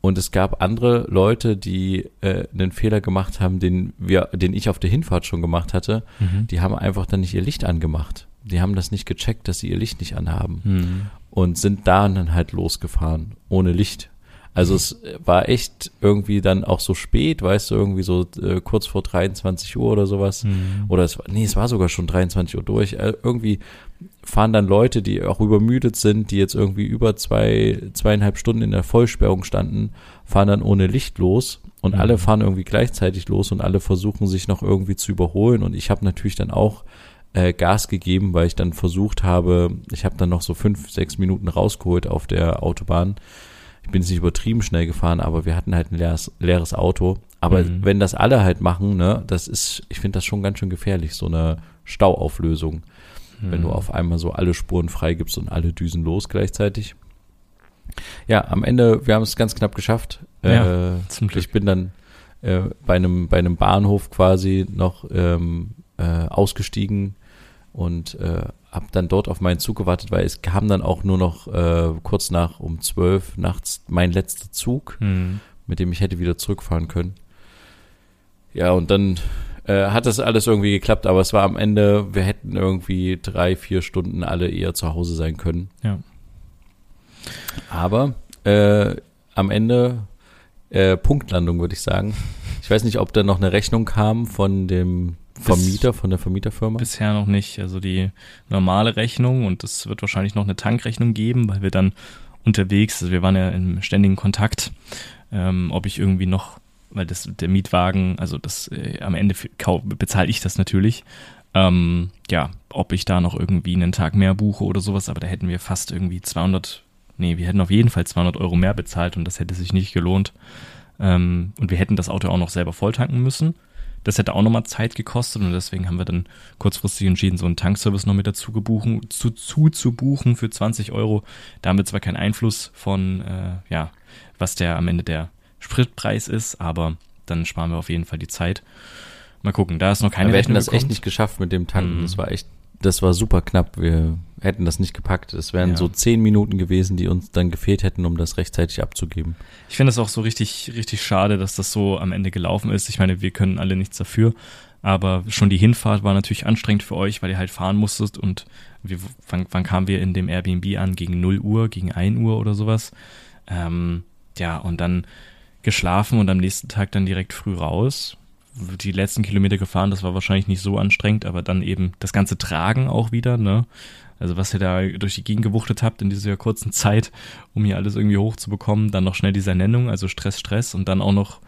Und es gab andere Leute, die äh, einen Fehler gemacht haben, den wir, den ich auf der Hinfahrt schon gemacht hatte. Mhm. Die haben einfach dann nicht ihr Licht angemacht. Die haben das nicht gecheckt, dass sie ihr Licht nicht anhaben Mhm. und sind da dann halt losgefahren, ohne Licht. Also es war echt irgendwie dann auch so spät, weißt du, irgendwie so äh, kurz vor 23 Uhr oder sowas. Mhm. Oder es war, nee, es war sogar schon 23 Uhr durch. Äh, irgendwie fahren dann Leute, die auch übermüdet sind, die jetzt irgendwie über zwei, zweieinhalb Stunden in der Vollsperrung standen, fahren dann ohne Licht los und Mhm. alle fahren irgendwie gleichzeitig los und alle versuchen sich noch irgendwie zu überholen und ich habe natürlich dann auch äh, Gas gegeben, weil ich dann versucht habe, ich habe dann noch so fünf, sechs Minuten rausgeholt auf der Autobahn. ich bin jetzt nicht übertrieben schnell gefahren, aber wir hatten halt ein leeres, leeres Auto. Aber mhm. wenn das alle halt machen, ne, das ist, ich finde das schon ganz schön gefährlich, so eine Stauauflösung. Mhm. Wenn du mhm. auf einmal so alle Spuren freigibst und alle Düsen los gleichzeitig. Ja, am Ende, wir haben es ganz knapp geschafft. Ja, äh, zum Glück. Ich bin dann äh, bei einem bei einem Bahnhof quasi noch ähm, äh, ausgestiegen und äh, habe dann dort auf meinen Zug gewartet, weil es kam dann auch nur noch äh, kurz nach um zwölf nachts mein letzter Zug, mhm. mit dem ich hätte wieder zurückfahren können. Ja, und dann äh, hat das alles irgendwie geklappt, aber es war am Ende, wir hätten irgendwie drei, vier Stunden alle eher zu Hause sein können. Ja. Aber äh, am Ende äh, Punktlandung, würde ich sagen. Ich weiß nicht, ob da noch eine Rechnung kam von dem Vermieter, von der Vermieterfirma? Bisher noch nicht. Also die normale Rechnung und es wird wahrscheinlich noch eine Tankrechnung geben, weil wir dann unterwegs, also wir waren ja im ständigen Kontakt, ähm, ob ich irgendwie noch, weil das der Mietwagen, also das äh, am Ende bezahle ich das natürlich. Ähm, ja, ob ich da noch irgendwie einen Tag mehr buche oder sowas, aber da hätten wir fast irgendwie 200, nee, wir hätten auf jeden Fall 200 Euro mehr bezahlt und das hätte sich nicht gelohnt. Ähm, und wir hätten das Auto auch noch selber volltanken müssen. Das hätte auch nochmal Zeit gekostet und deswegen haben wir dann kurzfristig entschieden, so einen Tankservice noch mit dazu gebuchen, zu, zu, zu buchen für 20 Euro. Da haben wir zwar keinen Einfluss von, äh, ja, was der am Ende der Spritpreis ist, aber dann sparen wir auf jeden Fall die Zeit. Mal gucken, da ist noch keine ja, Wir hätten das bekommt. echt nicht geschafft mit dem Tanken. Mhm. Das war echt das war super knapp. Wir hätten das nicht gepackt. Es wären ja. so zehn Minuten gewesen, die uns dann gefehlt hätten, um das rechtzeitig abzugeben. Ich finde es auch so richtig, richtig schade, dass das so am Ende gelaufen ist. Ich meine, wir können alle nichts dafür. Aber schon die Hinfahrt war natürlich anstrengend für euch, weil ihr halt fahren musstet und wir, wann, wann kamen wir in dem Airbnb an? Gegen 0 Uhr, gegen 1 Uhr oder sowas. Ähm, ja, und dann geschlafen und am nächsten Tag dann direkt früh raus die letzten Kilometer gefahren, das war wahrscheinlich nicht so anstrengend, aber dann eben das ganze Tragen auch wieder, ne? Also was ihr da durch die Gegend gewuchtet habt in dieser kurzen Zeit, um hier alles irgendwie hochzubekommen, dann noch schnell diese Nennung, also Stress, Stress und dann auch noch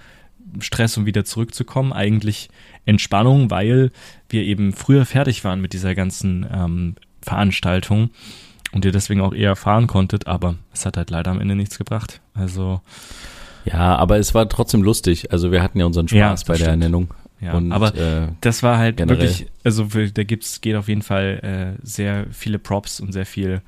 Stress, um wieder zurückzukommen. Eigentlich Entspannung, weil wir eben früher fertig waren mit dieser ganzen ähm, Veranstaltung und ihr deswegen auch eher fahren konntet, aber es hat halt leider am Ende nichts gebracht. Also ja, aber es war trotzdem lustig. Also wir hatten ja unseren Spaß ja, bei stimmt. der Ernennung. Ja, und, aber äh, das war halt generell. wirklich, also da gibt's, geht auf jeden Fall äh, sehr viele Props und sehr viel,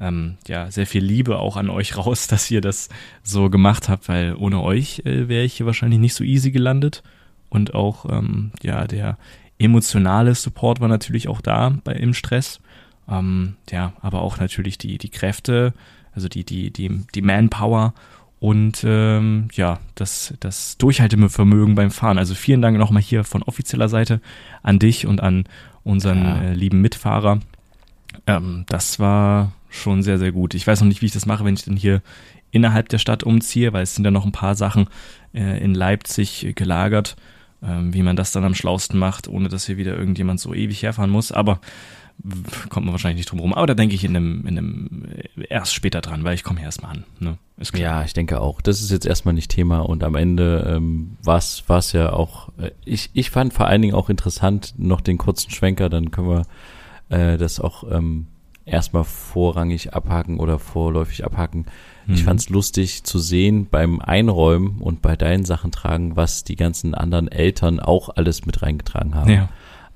ähm, ja, sehr viel Liebe auch an euch raus, dass ihr das so gemacht habt, weil ohne euch äh, wäre ich hier wahrscheinlich nicht so easy gelandet. Und auch, ähm, ja, der emotionale Support war natürlich auch da bei im Stress. Ähm, ja, aber auch natürlich die, die Kräfte, also die, die, die, die Manpower und ähm, ja, das, das Durchhaltevermögen beim Fahren. Also vielen Dank nochmal hier von offizieller Seite an dich und an unseren ja. äh, lieben Mitfahrer. Ähm, das war schon sehr, sehr gut. Ich weiß noch nicht, wie ich das mache, wenn ich dann hier innerhalb der Stadt umziehe, weil es sind ja noch ein paar Sachen äh, in Leipzig gelagert, ähm, wie man das dann am schlausten macht, ohne dass hier wieder irgendjemand so ewig herfahren muss. Aber kommt man wahrscheinlich nicht drum rum. Aber da denke ich in einem, in einem erst später dran, weil ich komme hier erstmal an. Ne? Ja, ich denke auch. Das ist jetzt erstmal nicht Thema und am Ende ähm, war es ja auch, äh, ich, ich fand vor allen Dingen auch interessant, noch den kurzen Schwenker, dann können wir äh, das auch ähm, erstmal vorrangig abhaken oder vorläufig abhaken. Mhm. Ich fand es lustig zu sehen beim Einräumen und bei deinen Sachen tragen, was die ganzen anderen Eltern auch alles mit reingetragen haben. Ja.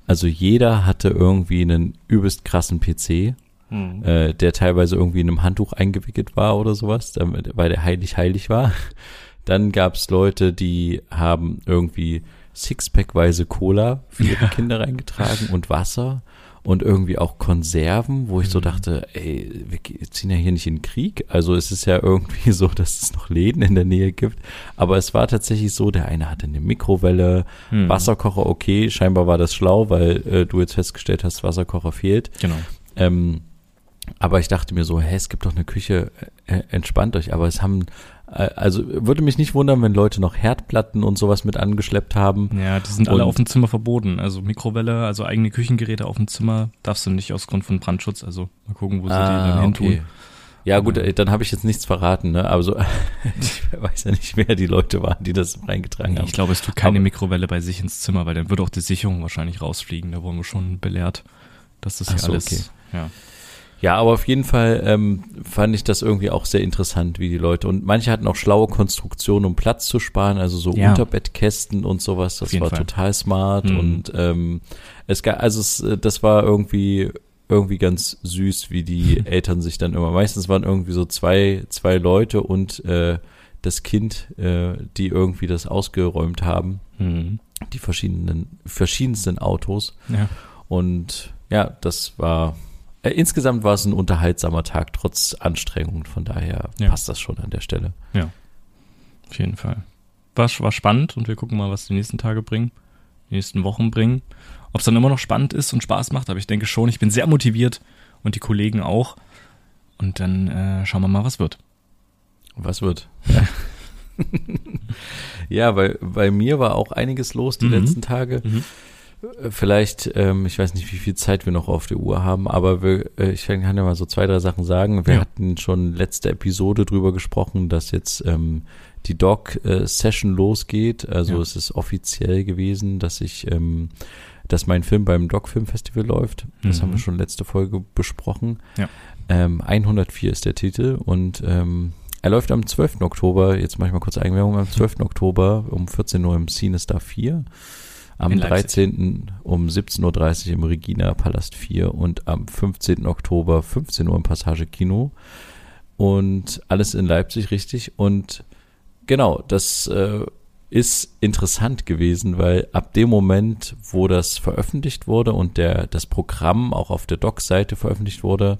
Also jeder hatte irgendwie einen übelst krassen PC, mhm. äh, der teilweise irgendwie in einem Handtuch eingewickelt war oder sowas, damit, weil der heilig heilig war. Dann gab's Leute, die haben irgendwie Sixpackweise Cola für ihre ja. Kinder reingetragen und Wasser und irgendwie auch Konserven, wo ich mhm. so dachte, ey, wir ziehen ja hier nicht in den Krieg. Also es ist ja irgendwie so, dass es noch Läden in der Nähe gibt. Aber es war tatsächlich so, der eine hatte eine Mikrowelle, mhm. Wasserkocher, okay, scheinbar war das schlau, weil äh, du jetzt festgestellt hast, Wasserkocher fehlt. Genau. Ähm, aber ich dachte mir so, hä, es gibt doch eine Küche, äh, entspannt euch. Aber es haben äh, also würde mich nicht wundern, wenn Leute noch Herdplatten und sowas mit angeschleppt haben. Ja, die sind und alle auf dem Zimmer verboten. Also Mikrowelle, also eigene Küchengeräte auf dem Zimmer darfst du nicht aus Grund von Brandschutz. Also mal gucken, wo sie ah, die dann hin tun. Ja gut, äh, dann habe ich jetzt nichts verraten, ne? Aber so, ich weiß ja nicht, wer die Leute waren, die das reingetragen haben. Ich glaube, es tut keine Aber, Mikrowelle bei sich ins Zimmer, weil dann würde auch die Sicherung wahrscheinlich rausfliegen. Da wurden wir schon belehrt, dass das ja alles. Okay. Ja. Ja, aber auf jeden Fall ähm, fand ich das irgendwie auch sehr interessant, wie die Leute. Und manche hatten auch schlaue Konstruktionen, um Platz zu sparen, also so Ja. Unterbettkästen und sowas. Das war Fall. total smart. Mhm. Und ähm, es gab, also es, äh, das war irgendwie irgendwie ganz süß, wie die Eltern sich dann immer. Meistens waren irgendwie so zwei, zwei Leute und äh, das Kind, äh, die irgendwie das ausgeräumt haben, Mhm. die verschiedenen, verschiedensten Autos. Ja. Und ja, das war äh, insgesamt war es ein unterhaltsamer Tag, trotz Anstrengung. Von daher Ja. passt das schon an der Stelle. Auf jeden Fall. War, war spannend und wir gucken mal, was die nächsten Tage bringen, die nächsten Wochen bringen. Ob es dann immer noch spannend ist und Spaß macht, aber ich denke schon, ich bin sehr motiviert und die Kollegen auch. Und dann äh, schauen wir mal, was wird. Was wird? ja, weil bei mir war auch einiges los die Mhm. letzten Tage. Mhm. Äh, Vielleicht, ähm, ich weiß nicht, wie viel Zeit wir noch auf der Uhr haben, aber wir, äh, ich kann ja mal so zwei, drei Sachen sagen. Wir Ja. hatten schon letzte Episode drüber gesprochen, dass jetzt ähm, die Doc-Session losgeht. Also Ja. es ist offiziell gewesen, dass ich, ähm, dass mein Film beim Doc-Film-Festival läuft. Das Mhm. haben wir schon letzte Folge besprochen. Ja. Ähm, 104 ist der Titel und ähm, er läuft am 12. Oktober, jetzt mache ich mal kurz Eigenwerbung, am 12. Oktober um 14 Uhr im Cinestar 4, am In Leipzig. 13. um 17.30 Uhr im Regina Palast 4 und am 15. Oktober 15 Uhr im Passage Kino und alles in Leipzig, richtig. Und genau, das äh, ist interessant gewesen, weil ab dem Moment, wo das veröffentlicht wurde und der, das Programm auch auf der Doc-Seite veröffentlicht wurde,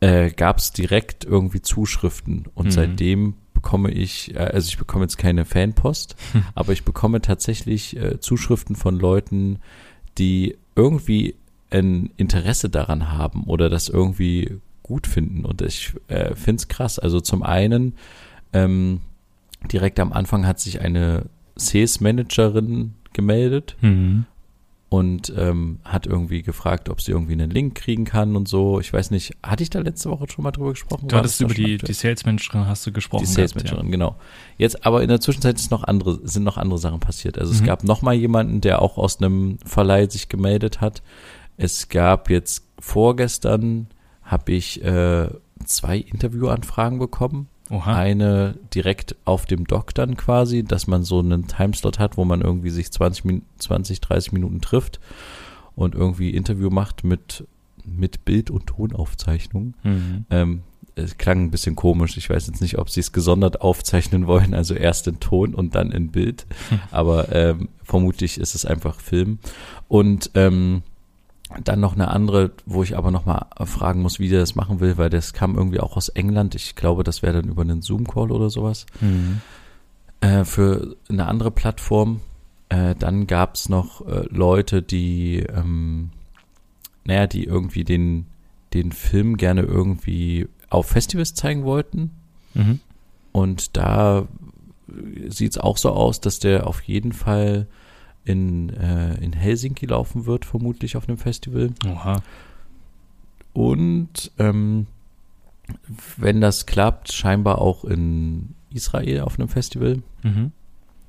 äh, gab es direkt irgendwie Zuschriften. Und Mhm. seitdem bekomme ich, äh, also ich bekomme jetzt keine Fanpost, aber ich bekomme tatsächlich äh, Zuschriften von Leuten, die irgendwie ein Interesse daran haben oder das irgendwie gut finden. Und ich äh, finde es krass. Also zum einen, ähm, direkt am Anfang hat sich eine Sales-Managerin gemeldet Mhm. Und ähm, hat irgendwie gefragt, ob sie irgendwie einen Link kriegen kann und so. Ich weiß nicht, hatte ich da letzte Woche schon mal drüber gesprochen? Du hattest über die, die Sales-Managerin hast du gesprochen. Die Sales-Managerin, genau. Jetzt aber in der Zwischenzeit ist noch andere, sind noch andere Sachen passiert. Also es Mhm. gab noch mal jemanden, der auch aus einem Verleih sich gemeldet hat. Es gab jetzt vorgestern habe ich äh, zwei Interviewanfragen bekommen. Oha. Eine direkt auf dem Doc dann quasi, dass man so einen Timeslot hat, wo man irgendwie sich 20, Min 20 30 Minuten trifft und irgendwie Interview macht mit, mit Bild- und Tonaufzeichnung. Mhm. Ähm, es klang ein bisschen komisch. Ich weiß jetzt nicht, ob sie es gesondert aufzeichnen wollen, also erst in Ton und dann in Bild. Aber ähm, vermutlich ist es einfach Film. Und ähm, dann noch eine andere, wo ich aber nochmal fragen muss, wie der das machen will, weil das kam irgendwie auch aus England. Ich glaube, das wäre dann über einen Zoom-Call oder sowas. Mhm. Äh, für eine andere Plattform. Äh, dann gab's noch äh, Leute, die, ähm, naja, die irgendwie den, den Film gerne irgendwie auf Festivals zeigen wollten. Mhm. Und da sieht's auch so aus, dass der auf jeden Fall in, äh, in Helsinki laufen wird, vermutlich auf einem Festival. Oha. Und ähm, wenn das klappt, scheinbar auch in Israel auf einem Festival. Mhm.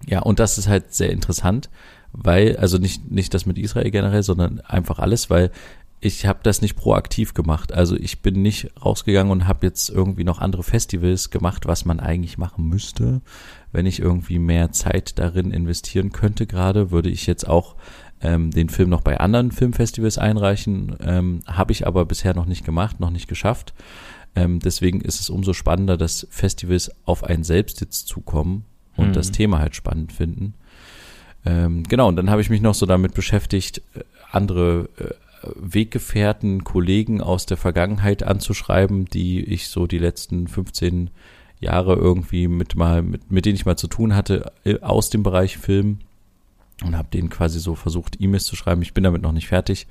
Ja, und das ist halt sehr interessant, weil, also nicht, nicht das mit Israel generell, sondern einfach alles, weil ich habe das nicht proaktiv gemacht. Also ich bin nicht rausgegangen und habe jetzt irgendwie noch andere Festivals gemacht, was man eigentlich machen müsste. Wenn ich irgendwie mehr Zeit darin investieren könnte gerade, würde ich jetzt auch ähm, den Film noch bei anderen Filmfestivals einreichen. Ähm, habe ich aber bisher noch nicht gemacht, noch nicht geschafft. Ähm, deswegen ist es umso spannender, dass Festivals auf einen selbst jetzt zukommen und Mhm. das Thema halt spannend finden. Ähm, genau, und dann habe ich mich noch so damit beschäftigt, äh, andere äh, Weggefährten, Kollegen aus der Vergangenheit anzuschreiben, die ich so die letzten 15 Jahre irgendwie mit mal, mit, mit denen ich mal zu tun hatte, äh, aus dem Bereich Film und habe denen quasi so versucht, E-Mails zu schreiben. Ich bin damit noch nicht fertig,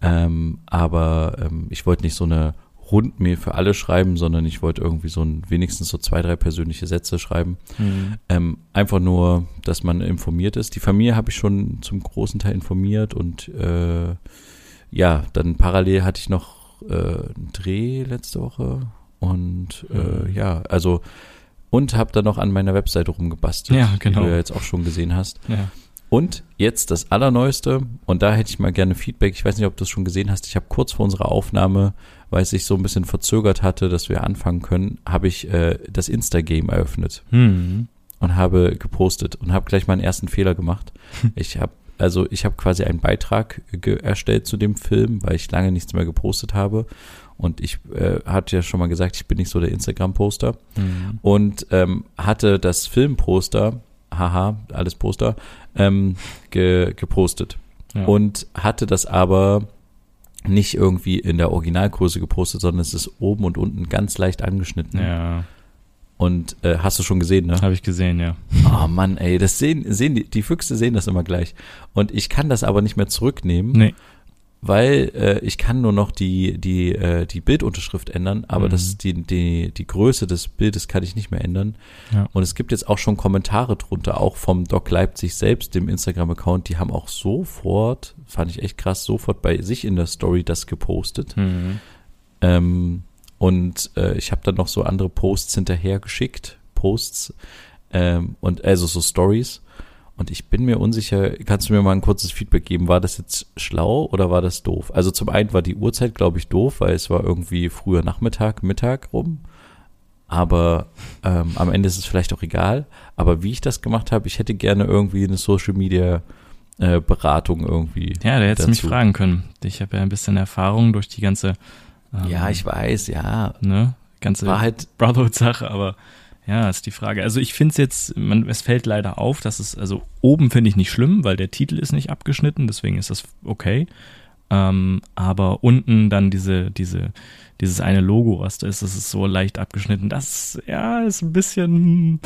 ähm, aber ähm, ich wollte nicht so eine Rundmail für alle schreiben, sondern ich wollte irgendwie so ein, wenigstens so zwei, drei persönliche Sätze schreiben. Mhm. Ähm, einfach nur, dass man informiert ist. Die Familie habe ich schon zum großen Teil informiert und äh, ja, dann parallel hatte ich noch äh, einen Dreh letzte Woche und äh, Mhm. ja, also und habe dann noch an meiner Webseite rumgebastelt, Ja, genau. die du ja jetzt auch schon gesehen hast. Ja. Und jetzt das Allerneueste, und da hätte ich mal gerne Feedback. Ich weiß nicht, ob du es schon gesehen hast. Ich habe kurz vor unserer Aufnahme, weil es sich so ein bisschen verzögert hatte, dass wir anfangen können, habe ich äh, das Insta-Game eröffnet Hm. und habe gepostet und habe gleich meinen ersten Fehler gemacht. Ich habe also ich habe quasi einen Beitrag erstellt zu dem Film, weil ich lange nichts mehr gepostet habe. Und ich äh, hatte ja schon mal gesagt, ich bin nicht so der Instagram-Poster Hm. und ähm, hatte das Filmposter, haha, alles Poster, ähm, ge gepostet. Ja. Und hatte das aber nicht irgendwie in der Originalgröße gepostet, sondern es ist oben und unten ganz leicht angeschnitten. Ja, Und äh, hast du schon gesehen, ne? habe ich gesehen, ja. Oh Mann, ey, das sehen, sehen die, die Füchse sehen das immer gleich. Und ich kann das aber nicht mehr zurücknehmen, Nee. weil äh, ich kann nur noch die, die, äh, die Bildunterschrift ändern, aber Mhm. das, die, die, die Größe des Bildes kann ich nicht mehr ändern. Ja. Und es gibt jetzt auch schon Kommentare drunter, auch vom Doc Leipzig selbst, dem Instagram-Account, die haben auch sofort, fand ich echt krass, sofort bei sich in der Story das gepostet. Hm. Ähm, und äh, ich habe dann noch so andere Posts hinterher geschickt, Posts ähm, und also so Stories. Und ich bin mir unsicher, kannst du mir mal ein kurzes Feedback geben? War das jetzt schlau oder war das doof? Also zum einen war die Uhrzeit, glaube ich, doof, weil es war irgendwie früher Nachmittag, Mittag rum. Aber ähm, am Ende ist es vielleicht auch egal. Aber wie ich das gemacht habe, ich hätte gerne irgendwie eine Social Media äh, Beratung irgendwie. Ja, da hättest du mich fragen können. Ich habe ja ein bisschen Erfahrung durch die ganze, ähm, Ja, ich weiß, ja. ne, ganze War halt Brotherhood-Sache, aber ja, ist die Frage. Also ich finde es jetzt, man, es fällt leider auf, dass es, also oben finde ich nicht schlimm, weil der Titel ist nicht abgeschnitten, deswegen ist das okay. Ähm, aber unten dann diese, diese, dieses eine Logo, was da ist, das ist so leicht abgeschnitten. Das, ja, ist ein bisschen,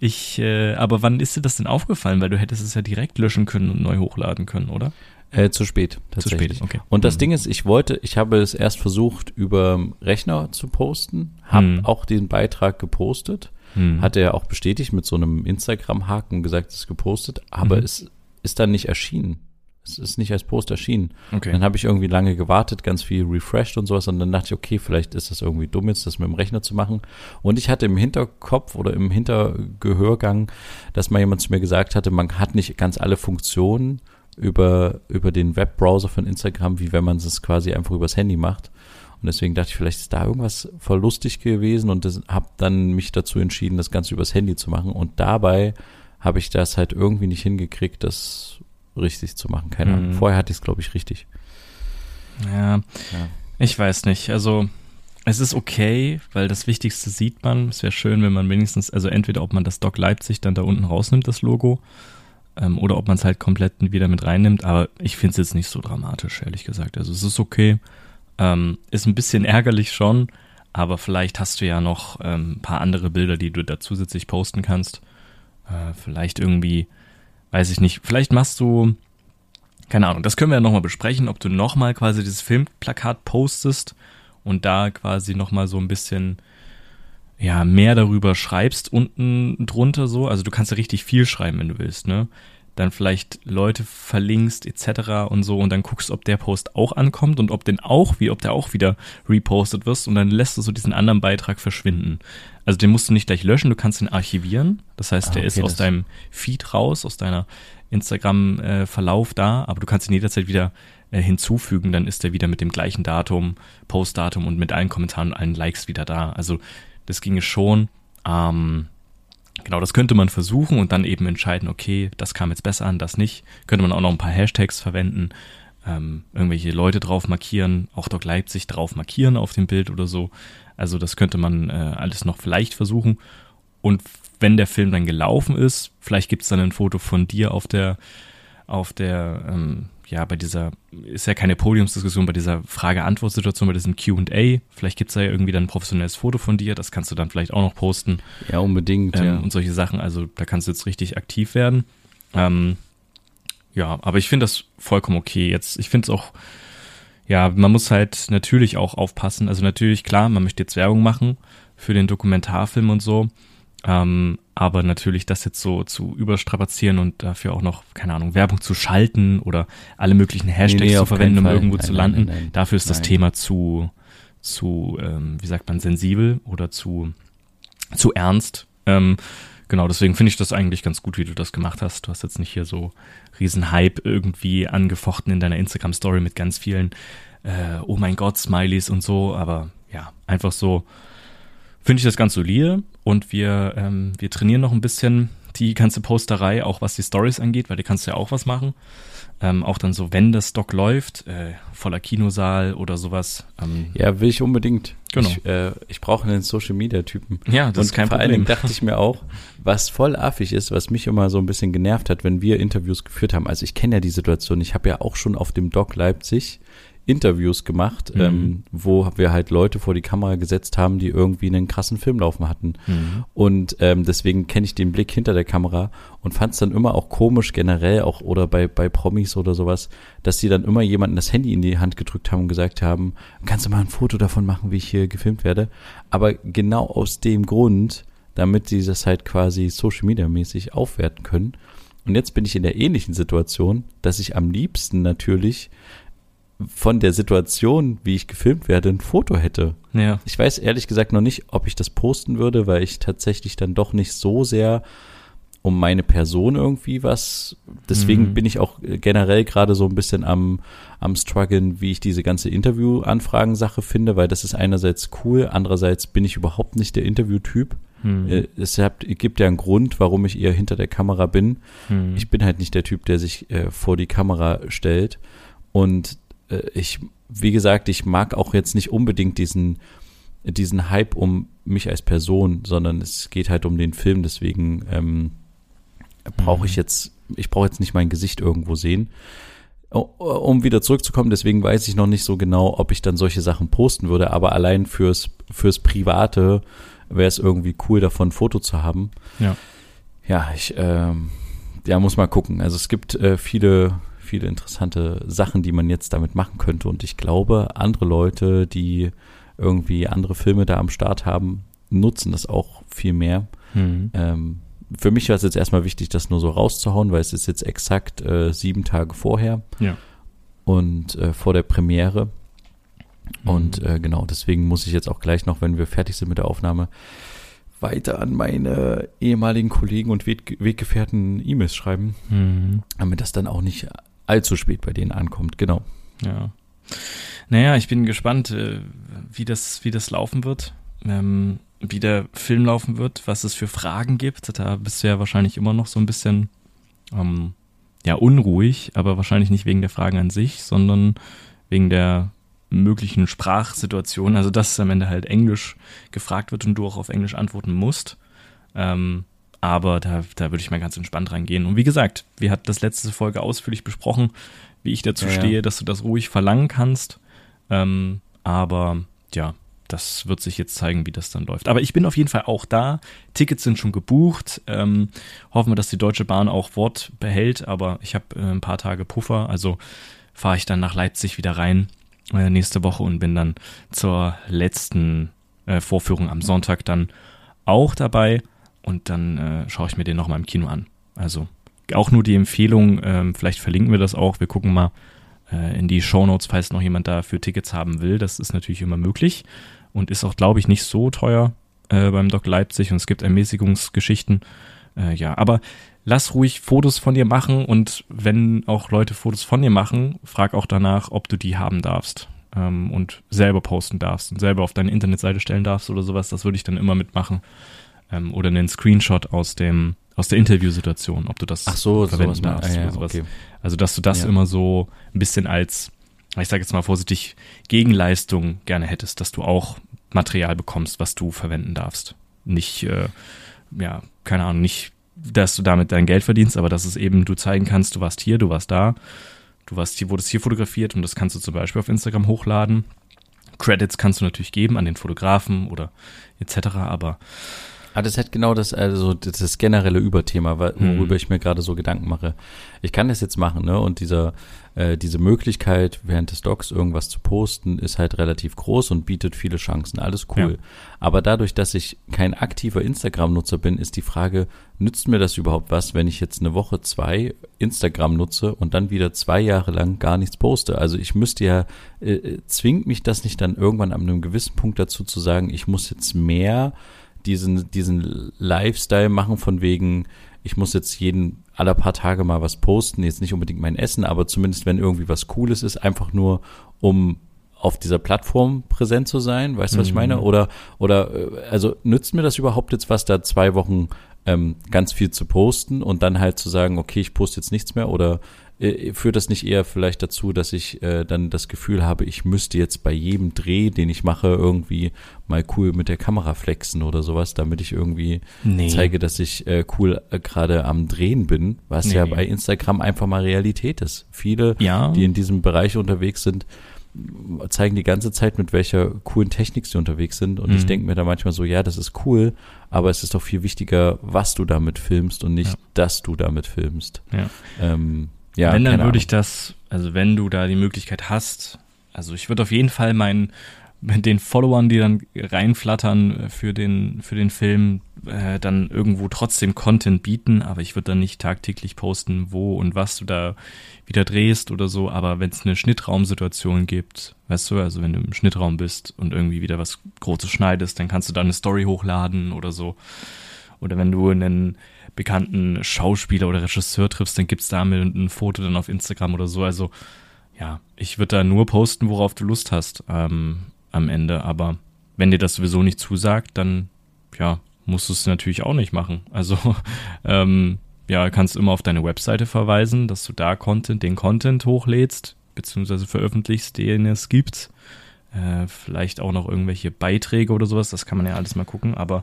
ich, äh, aber wann ist dir das denn aufgefallen? Weil du hättest es ja direkt löschen können und neu hochladen können, oder? Äh, zu spät, Zu tatsächlich. spät, okay. Und das Mhm. Ding ist, ich wollte, ich habe es erst versucht, über Rechner zu posten, habe Mhm. auch den Beitrag gepostet, Hm. hat er auch bestätigt mit so einem Instagram-Haken gesagt, es ist gepostet, aber Mhm. es ist dann nicht erschienen. Es ist nicht als Post erschienen. okay. Dann habe ich irgendwie lange gewartet, ganz viel refreshed und sowas und dann dachte ich, okay, vielleicht ist das irgendwie dumm jetzt, das mit dem Rechner zu machen. Und ich hatte im Hinterkopf oder im Hintergehörgang, dass mal jemand zu mir gesagt hatte, man hat nicht ganz alle Funktionen über, über den Webbrowser von Instagram, wie wenn man es quasi einfach übers Handy macht. Und deswegen dachte ich, vielleicht ist da irgendwas voll lustig gewesen und habe dann mich dazu entschieden, das Ganze übers Handy zu machen. Und dabei habe ich das halt irgendwie nicht hingekriegt, das richtig zu machen. Keine Ahnung. Mhm. Vorher hatte ich es, glaube ich, richtig. Ja, Ja. ich weiß nicht. Also es ist okay, weil das Wichtigste sieht man. Es wäre schön, wenn man wenigstens, also entweder ob man das Doc Leipzig dann da unten rausnimmt, das Logo, ähm, oder ob man es halt komplett wieder mit reinnimmt. Aber ich finde es jetzt nicht so dramatisch, ehrlich gesagt. Also es ist okay. Ähm, ist ein bisschen ärgerlich schon, aber vielleicht hast du ja noch ähm, ein paar andere Bilder, die du da zusätzlich posten kannst. Äh, vielleicht irgendwie, weiß ich nicht, vielleicht machst du, keine Ahnung, das können wir ja nochmal besprechen, ob du nochmal quasi dieses Filmplakat postest und da quasi nochmal so ein bisschen ja, mehr darüber schreibst unten drunter so. Also du kannst ja richtig viel schreiben, wenn du willst, ne? Dann vielleicht Leute verlinkst etc. und so und dann guckst, ob der Post auch ankommt und ob den auch, wie, ob der auch wieder repostet wirst und dann lässt du so diesen anderen Beitrag verschwinden. Also den musst du nicht gleich löschen, du kannst ihn archivieren. Das heißt, Ah, der okay, ist aus deinem Feed raus, aus deiner Instagram-Verlauf da, aber du kannst ihn jederzeit wieder äh, hinzufügen, dann ist er wieder mit dem gleichen Datum, Postdatum und mit allen Kommentaren und allen Likes wieder da. Also das ginge schon. Ähm, genau, das könnte man versuchen und dann eben entscheiden, okay, das kam jetzt besser an, das nicht. Könnte man auch noch ein paar Hashtags verwenden, ähm, irgendwelche Leute drauf markieren, auch Doc Leipzig drauf markieren auf dem Bild oder so. Also das könnte man äh, alles noch vielleicht versuchen. Und wenn der Film dann gelaufen ist, vielleicht gibt's dann ein Foto von dir auf der, auf der, ähm, ja, bei dieser, ist ja keine Podiumsdiskussion, bei dieser Frage-Antwort-Situation, bei diesem Q&A. Vielleicht gibt's da ja irgendwie dann ein professionelles Foto von dir, das kannst du dann vielleicht auch noch posten Ja, unbedingt, ähm, ja. und solche Sachen. Also da kannst du jetzt richtig aktiv werden. Ähm, ja, aber ich finde das vollkommen okay. Jetzt, ich finde es auch, ja, man muss halt natürlich auch aufpassen. Also natürlich, klar, man möchte jetzt Werbung machen für den Dokumentarfilm und so. Ähm, aber natürlich das jetzt so zu überstrapazieren und dafür auch noch, keine Ahnung, Werbung zu schalten oder alle möglichen Hashtags Nee, nee, zu verwenden, um irgendwo Nein, zu landen. nein, nein. Dafür ist das. Thema zu, zu, ähm, wie sagt man, sensibel oder zu, zu ernst. Ähm, genau, deswegen finde ich das eigentlich ganz gut, wie du das gemacht hast. Du hast jetzt nicht hier so riesen Hype irgendwie angefochten in deiner Instagram-Story mit ganz vielen äh, Oh mein Gott, Smileys und so, aber ja, einfach so finde ich das ganz solide und wir, ähm, wir trainieren noch ein bisschen die ganze Posterei, auch was die Stories angeht, weil da kannst du ja auch was machen. Ähm, auch dann so, wenn das Stock läuft, äh, voller Kinosaal oder sowas. Ähm, Ja, will ich unbedingt. Genau. Ich, äh, ich brauche einen Social Media Typen. Ja, das und ist kein vor allen Problem. Dingen dachte ich mir auch, was voll affig ist, was mich immer so ein bisschen genervt hat, wenn wir Interviews geführt haben. Also ich kenne ja die Situation. Ich habe ja auch schon auf dem Doc Leipzig Interviews gemacht, Mhm. ähm, wo wir halt Leute vor die Kamera gesetzt haben, die irgendwie einen krassen Film laufen hatten. Mhm. Und ähm, deswegen kenne ich den Blick hinter der Kamera und fand es dann immer auch komisch generell auch oder bei, bei Promis oder sowas, dass die dann immer jemanden das Handy in die Hand gedrückt haben und gesagt haben, kannst du mal ein Foto davon machen, wie ich hier gefilmt werde. Aber genau aus dem Grund, damit sie das halt quasi Social Media mäßig aufwerten können. Und jetzt bin ich in der ähnlichen Situation, dass ich am liebsten natürlich von der Situation, wie ich gefilmt werde, ein Foto hätte. Ja. Ich weiß ehrlich gesagt noch nicht, ob ich das posten würde, weil ich tatsächlich dann doch nicht so sehr um meine Person irgendwie was. Deswegen Mhm. bin ich auch generell gerade so ein bisschen am, am struggeln, wie ich diese ganze Interview-Anfragen-Sache finde, weil das ist einerseits cool, andererseits bin ich überhaupt nicht der Interviewtyp. Hm. Äh, Es hat, gibt ja einen Grund, warum ich eher hinter der Kamera bin. Hm. Ich bin halt nicht der Typ, der sich äh, vor die Kamera stellt. Und äh, ich, wie gesagt, ich mag auch jetzt nicht unbedingt diesen, diesen Hype um mich als Person, sondern es geht halt um den Film. Deswegen ähm, brauche ich Mhm. jetzt, ich brauche jetzt nicht mein Gesicht irgendwo sehen. Um wieder zurückzukommen, deswegen weiß ich noch nicht so genau, ob ich dann solche Sachen posten würde, aber allein fürs, fürs Private wäre es irgendwie cool, davon ein Foto zu haben. Ja. Ja, ich, ähm, ja, muss mal gucken. Also es gibt äh, viele, viele interessante Sachen, die man jetzt damit machen könnte und ich glaube, andere Leute, die irgendwie andere Filme da am Start haben, nutzen das auch viel mehr. Hm. Ähm, für mich war es jetzt erstmal wichtig, das nur so rauszuhauen, weil es ist jetzt exakt äh, sieben Tage vorher Ja. und äh, vor der Premiere. Und Mhm. äh, genau, deswegen muss ich jetzt auch gleich noch, wenn wir fertig sind mit der Aufnahme, weiter an meine ehemaligen Kollegen und Weg Weggefährten E-Mails schreiben, Hm. damit das dann auch nicht allzu spät bei denen ankommt. Genau. Ja. Naja, ich bin gespannt, äh, wie das, wie das laufen wird, ähm, wie der Film laufen wird, was es für Fragen gibt. Da bist du ja wahrscheinlich immer noch so ein bisschen ähm, ja, unruhig, aber wahrscheinlich nicht wegen der Fragen an sich, sondern wegen der möglichen Sprachsituation. Also dass am Ende halt Englisch gefragt wird und du auch auf Englisch antworten musst. Ähm, aber da, da würde ich mal ganz entspannt reingehen. Und wie gesagt, wir hatten das letzte Folge ausführlich besprochen, wie ich dazu Ja, ja. stehe, dass du das ruhig verlangen kannst. Ähm, aber ja, das wird sich jetzt zeigen, wie das dann läuft. Aber ich bin auf jeden Fall auch da. Tickets sind schon gebucht. Ähm, hoffen wir, dass die Deutsche Bahn auch Wort behält. Aber ich habe äh, ein paar Tage Puffer. Also fahre ich dann nach Leipzig wieder rein äh, nächste Woche und bin dann zur letzten äh, Vorführung am Sonntag dann auch dabei. Und dann äh, schaue ich mir den nochmal im Kino an. Also auch nur die Empfehlung, ähm, vielleicht verlinken wir das auch. Wir gucken mal äh, in die Shownotes, falls noch jemand dafür Tickets haben will. Das ist natürlich immer möglich und ist auch, glaube ich, nicht so teuer äh, beim Doc Leipzig und es gibt Ermäßigungsgeschichten. Äh, ja, aber lass ruhig Fotos von dir machen und wenn auch Leute Fotos von dir machen, frag auch danach, ob du die haben darfst ähm, und selber posten darfst und selber auf deine Internetseite stellen darfst oder sowas. Das würde ich dann immer mitmachen. Ähm, oder einen Screenshot aus dem aus der Interviewsituation, ob du das Ach so, verwenden sowas darfst Ah, ja, oder sowas. okay. Also, dass du das Ja. immer so ein bisschen als, ich sage jetzt mal vorsichtig, Gegenleistung gerne hättest, dass du auch Material bekommst, was du verwenden darfst. Nicht, äh, ja, keine Ahnung, nicht, dass du damit dein Geld verdienst, aber dass es eben du zeigen kannst, du warst hier, du warst da, du warst hier, wurdest hier fotografiert und das kannst du zum Beispiel auf Instagram hochladen. Credits kannst du natürlich geben an den Fotografen oder etc., aber Ah, das hat genau das, also das, das generelle Überthema, Mhm. worüber ich mir gerade so Gedanken mache. Ich kann das jetzt machen, ne? Und dieser, äh, diese Möglichkeit, während des Docs irgendwas zu posten, ist halt relativ groß und bietet viele Chancen. Alles cool. Aber dadurch, dass ich kein aktiver Instagram-Nutzer bin, ist die Frage, nützt mir das überhaupt was, wenn ich jetzt eine Woche, zwei Instagram nutze und dann wieder zwei Jahre lang gar nichts poste? Also ich müsste ja, äh, äh, zwingt mich das nicht dann irgendwann an einem gewissen Punkt dazu zu sagen, ich muss jetzt mehr diesen, diesen Lifestyle machen von wegen, ich muss jetzt jeden aller paar Tage mal was posten, jetzt nicht unbedingt mein Essen, aber zumindest wenn irgendwie was Cooles ist, einfach nur um auf dieser Plattform präsent zu sein, weißt du, was ich meine? Mhm. Oder, oder, äh, also nützt mir das überhaupt jetzt was, da zwei Wochen ähm, ganz viel zu posten und dann halt zu sagen, okay, ich poste jetzt nichts mehr oder äh, führt das nicht eher vielleicht dazu, dass ich äh, dann das Gefühl habe, ich müsste jetzt bei jedem Dreh, den ich mache, irgendwie mal cool mit der Kamera flexen oder sowas, damit ich irgendwie Nee. zeige, dass ich äh, cool äh, gerade am Drehen bin, was Nee, ja bei Instagram einfach mal Realität ist. Viele, Ja. die in diesem Bereich unterwegs sind, zeigen die ganze Zeit, mit welcher coolen Technik sie unterwegs sind. Und ich Mhm. denke mir da manchmal so, ja, das ist cool, aber es ist doch viel wichtiger, was du damit filmst und nicht, Ja. dass du damit filmst. Ja. Ähm, ja, wenn, dann würde ich Ahnung. das, also wenn du da die Möglichkeit hast, also ich würde auf jeden Fall meinen, mit den Followern, die dann reinflattern für den, für den Film, äh, dann irgendwo trotzdem Content bieten, aber ich würde dann nicht tagtäglich posten, wo und was du da wieder drehst oder so, aber wenn es eine Schnittraumsituation gibt, weißt du, also wenn du im Schnittraum bist und irgendwie wieder was Großes schneidest, dann kannst du da eine Story hochladen oder so. Oder wenn du einen bekannten Schauspieler oder Regisseur triffst, dann gibt's da mit ein Foto dann auf Instagram oder so. Also ja, ich würde da nur posten, worauf du Lust hast ähm, am Ende. Aber wenn dir das sowieso nicht zusagt, dann ja, musst du es natürlich auch nicht machen. Also ähm, ja, kannst immer auf deine Webseite verweisen, dass du da Content, den Content hochlädst, beziehungsweise veröffentlichst, den es gibt. Äh, vielleicht auch noch irgendwelche Beiträge oder sowas, das kann man ja alles mal gucken, aber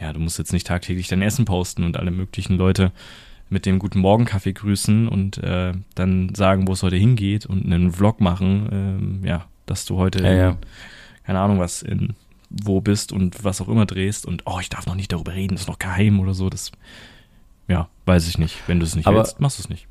ja, du musst jetzt nicht tagtäglich dein Essen posten und alle möglichen Leute mit dem guten Morgenkaffee grüßen und äh, dann sagen, wo es heute hingeht und einen Vlog machen, ähm, ja, dass du heute, Ja, in, keine Ahnung was, in wo bist und was auch immer drehst und oh, ich darf noch nicht darüber reden, das ist noch geheim oder so, das, ja, weiß ich nicht. Wenn du es nicht Aber- willst, machst du es nicht.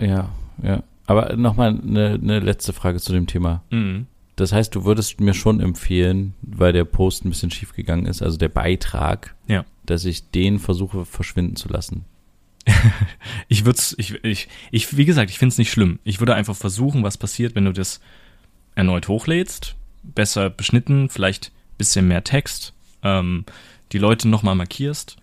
Ja, ja. Aber nochmal eine, eine letzte Frage zu dem Thema. Mhm. Das heißt, du würdest mir schon empfehlen, weil der Post ein bisschen schief gegangen ist, also der Beitrag, Ja. dass ich den versuche verschwinden zu lassen. Ich würde ich, ich, ich, wie gesagt, ich finde es nicht schlimm. Ich würde einfach versuchen, was passiert, wenn du das erneut hochlädst, besser beschnitten, vielleicht bisschen mehr Text, ähm, die Leute nochmal markierst,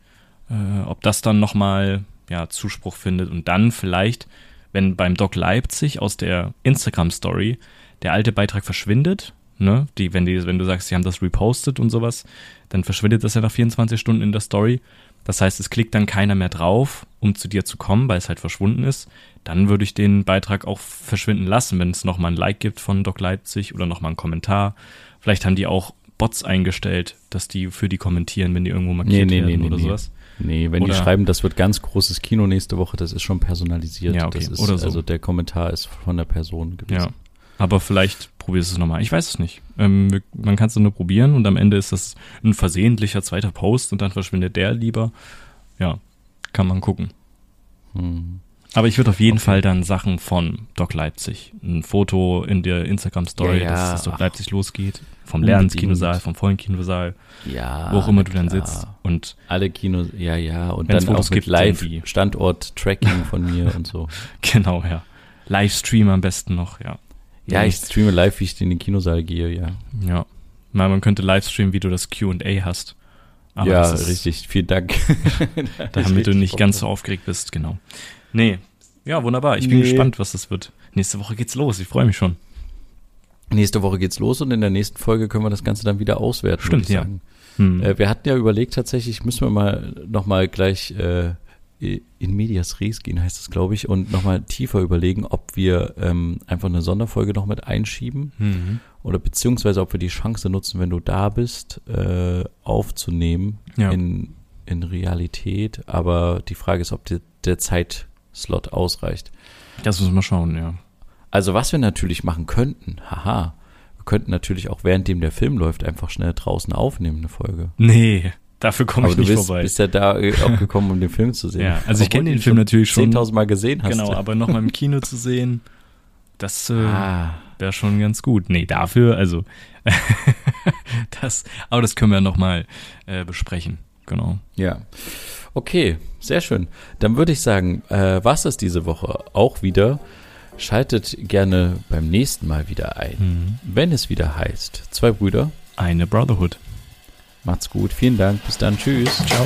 äh, ob das dann nochmal ja, Zuspruch findet und dann vielleicht, wenn beim Doc Leipzig aus der Instagram-Story der alte Beitrag verschwindet, ne, die, wenn, die, wenn du sagst, sie haben das repostet und sowas, dann verschwindet das ja nach 24 Stunden in der Story. Das heißt, es klickt dann keiner mehr drauf, um zu dir zu kommen, weil es halt verschwunden ist. Dann würde ich den Beitrag auch verschwinden lassen, wenn es nochmal ein Like gibt von Doc Leipzig oder nochmal einen Kommentar. Vielleicht haben die auch Bots eingestellt, dass die für die kommentieren, wenn die irgendwo markiert Nee, nee, werden nee, oder nee. sowas. Nee, wenn die Oder- schreiben, das wird ganz großes Kino nächste Woche, das ist schon personalisiert. Ja, okay, das ist, oder so. Also der Kommentar ist von der Person gewesen. Ja. Aber vielleicht probierst du es nochmal. Ich weiß es nicht. Ähm, man kann es nur probieren und am Ende ist das ein versehentlicher zweiter Post und dann verschwindet der lieber. Ja, kann man gucken. Hm. Aber ich würde auf jeden Fall dann Sachen von Doc Leipzig, ein Foto in der Instagram-Story, Ja, ja, dass es Doc. Leipzig losgeht, vom. Lernskinosaal, vom vollen Kinosaal, Ja. wo auch immer du dann sitzt. Und Alle Kinos, ja, ja. Und dann Fotos auch mit gibt, die. Live-Standort-Tracking von mir und so. genau, ja. Livestream am besten noch, ja. Ja, ich streame live, wie ich in den Kinosaal gehe, ja. Ja. Mal, man könnte Livestreamen, wie du das Q&A hast. Aber ja, richtig. Vielen Dank. Damit du nicht ganz so aufgeregt bist, genau. Nee. Ja, wunderbar. Ich bin Nee. gespannt, was das wird. Nächste Woche geht's los. Ich freue mich schon. Nächste Woche geht's los und in der nächsten Folge können wir das Ganze dann wieder auswerten. Stimmt, würde ich ja. sagen. Hm. Äh, wir hatten ja überlegt, tatsächlich müssen wir mal nochmal gleich äh, in medias res gehen, heißt es, glaube ich, und nochmal tiefer überlegen, ob wir ähm, einfach eine Sonderfolge noch mit einschieben Mhm. oder beziehungsweise ob wir die Chance nutzen, wenn du da bist, äh, aufzunehmen Ja. in, in Realität. Aber die Frage ist, ob die, der Zeitslot ausreicht. Das müssen wir schauen, ja. Also was wir natürlich machen könnten, haha, wir könnten natürlich auch währenddem der Film läuft einfach schnell draußen aufnehmen, eine Folge. Nee, dafür komme ich du nicht bist, vorbei. bist ja da äh, auch gekommen, um den Film zu sehen. Ja, also ich Obwohl kenne du den Film natürlich schon. 10.000 Mal gesehen hast. Genau, aber nochmal im Kino zu sehen, das äh, Ah, wäre schon ganz gut. Nee, dafür, also das, aber das können wir nochmal äh, besprechen. Genau. ja. Okay, sehr schön. Dann würde ich sagen, äh, was ist diese Woche auch wieder? Schaltet gerne beim nächsten Mal wieder ein, Mhm. wenn es wieder heißt, zwei Brüder, Eine Brotherhood. Macht's gut. Vielen Dank. Bis dann. Tschüss. Ciao.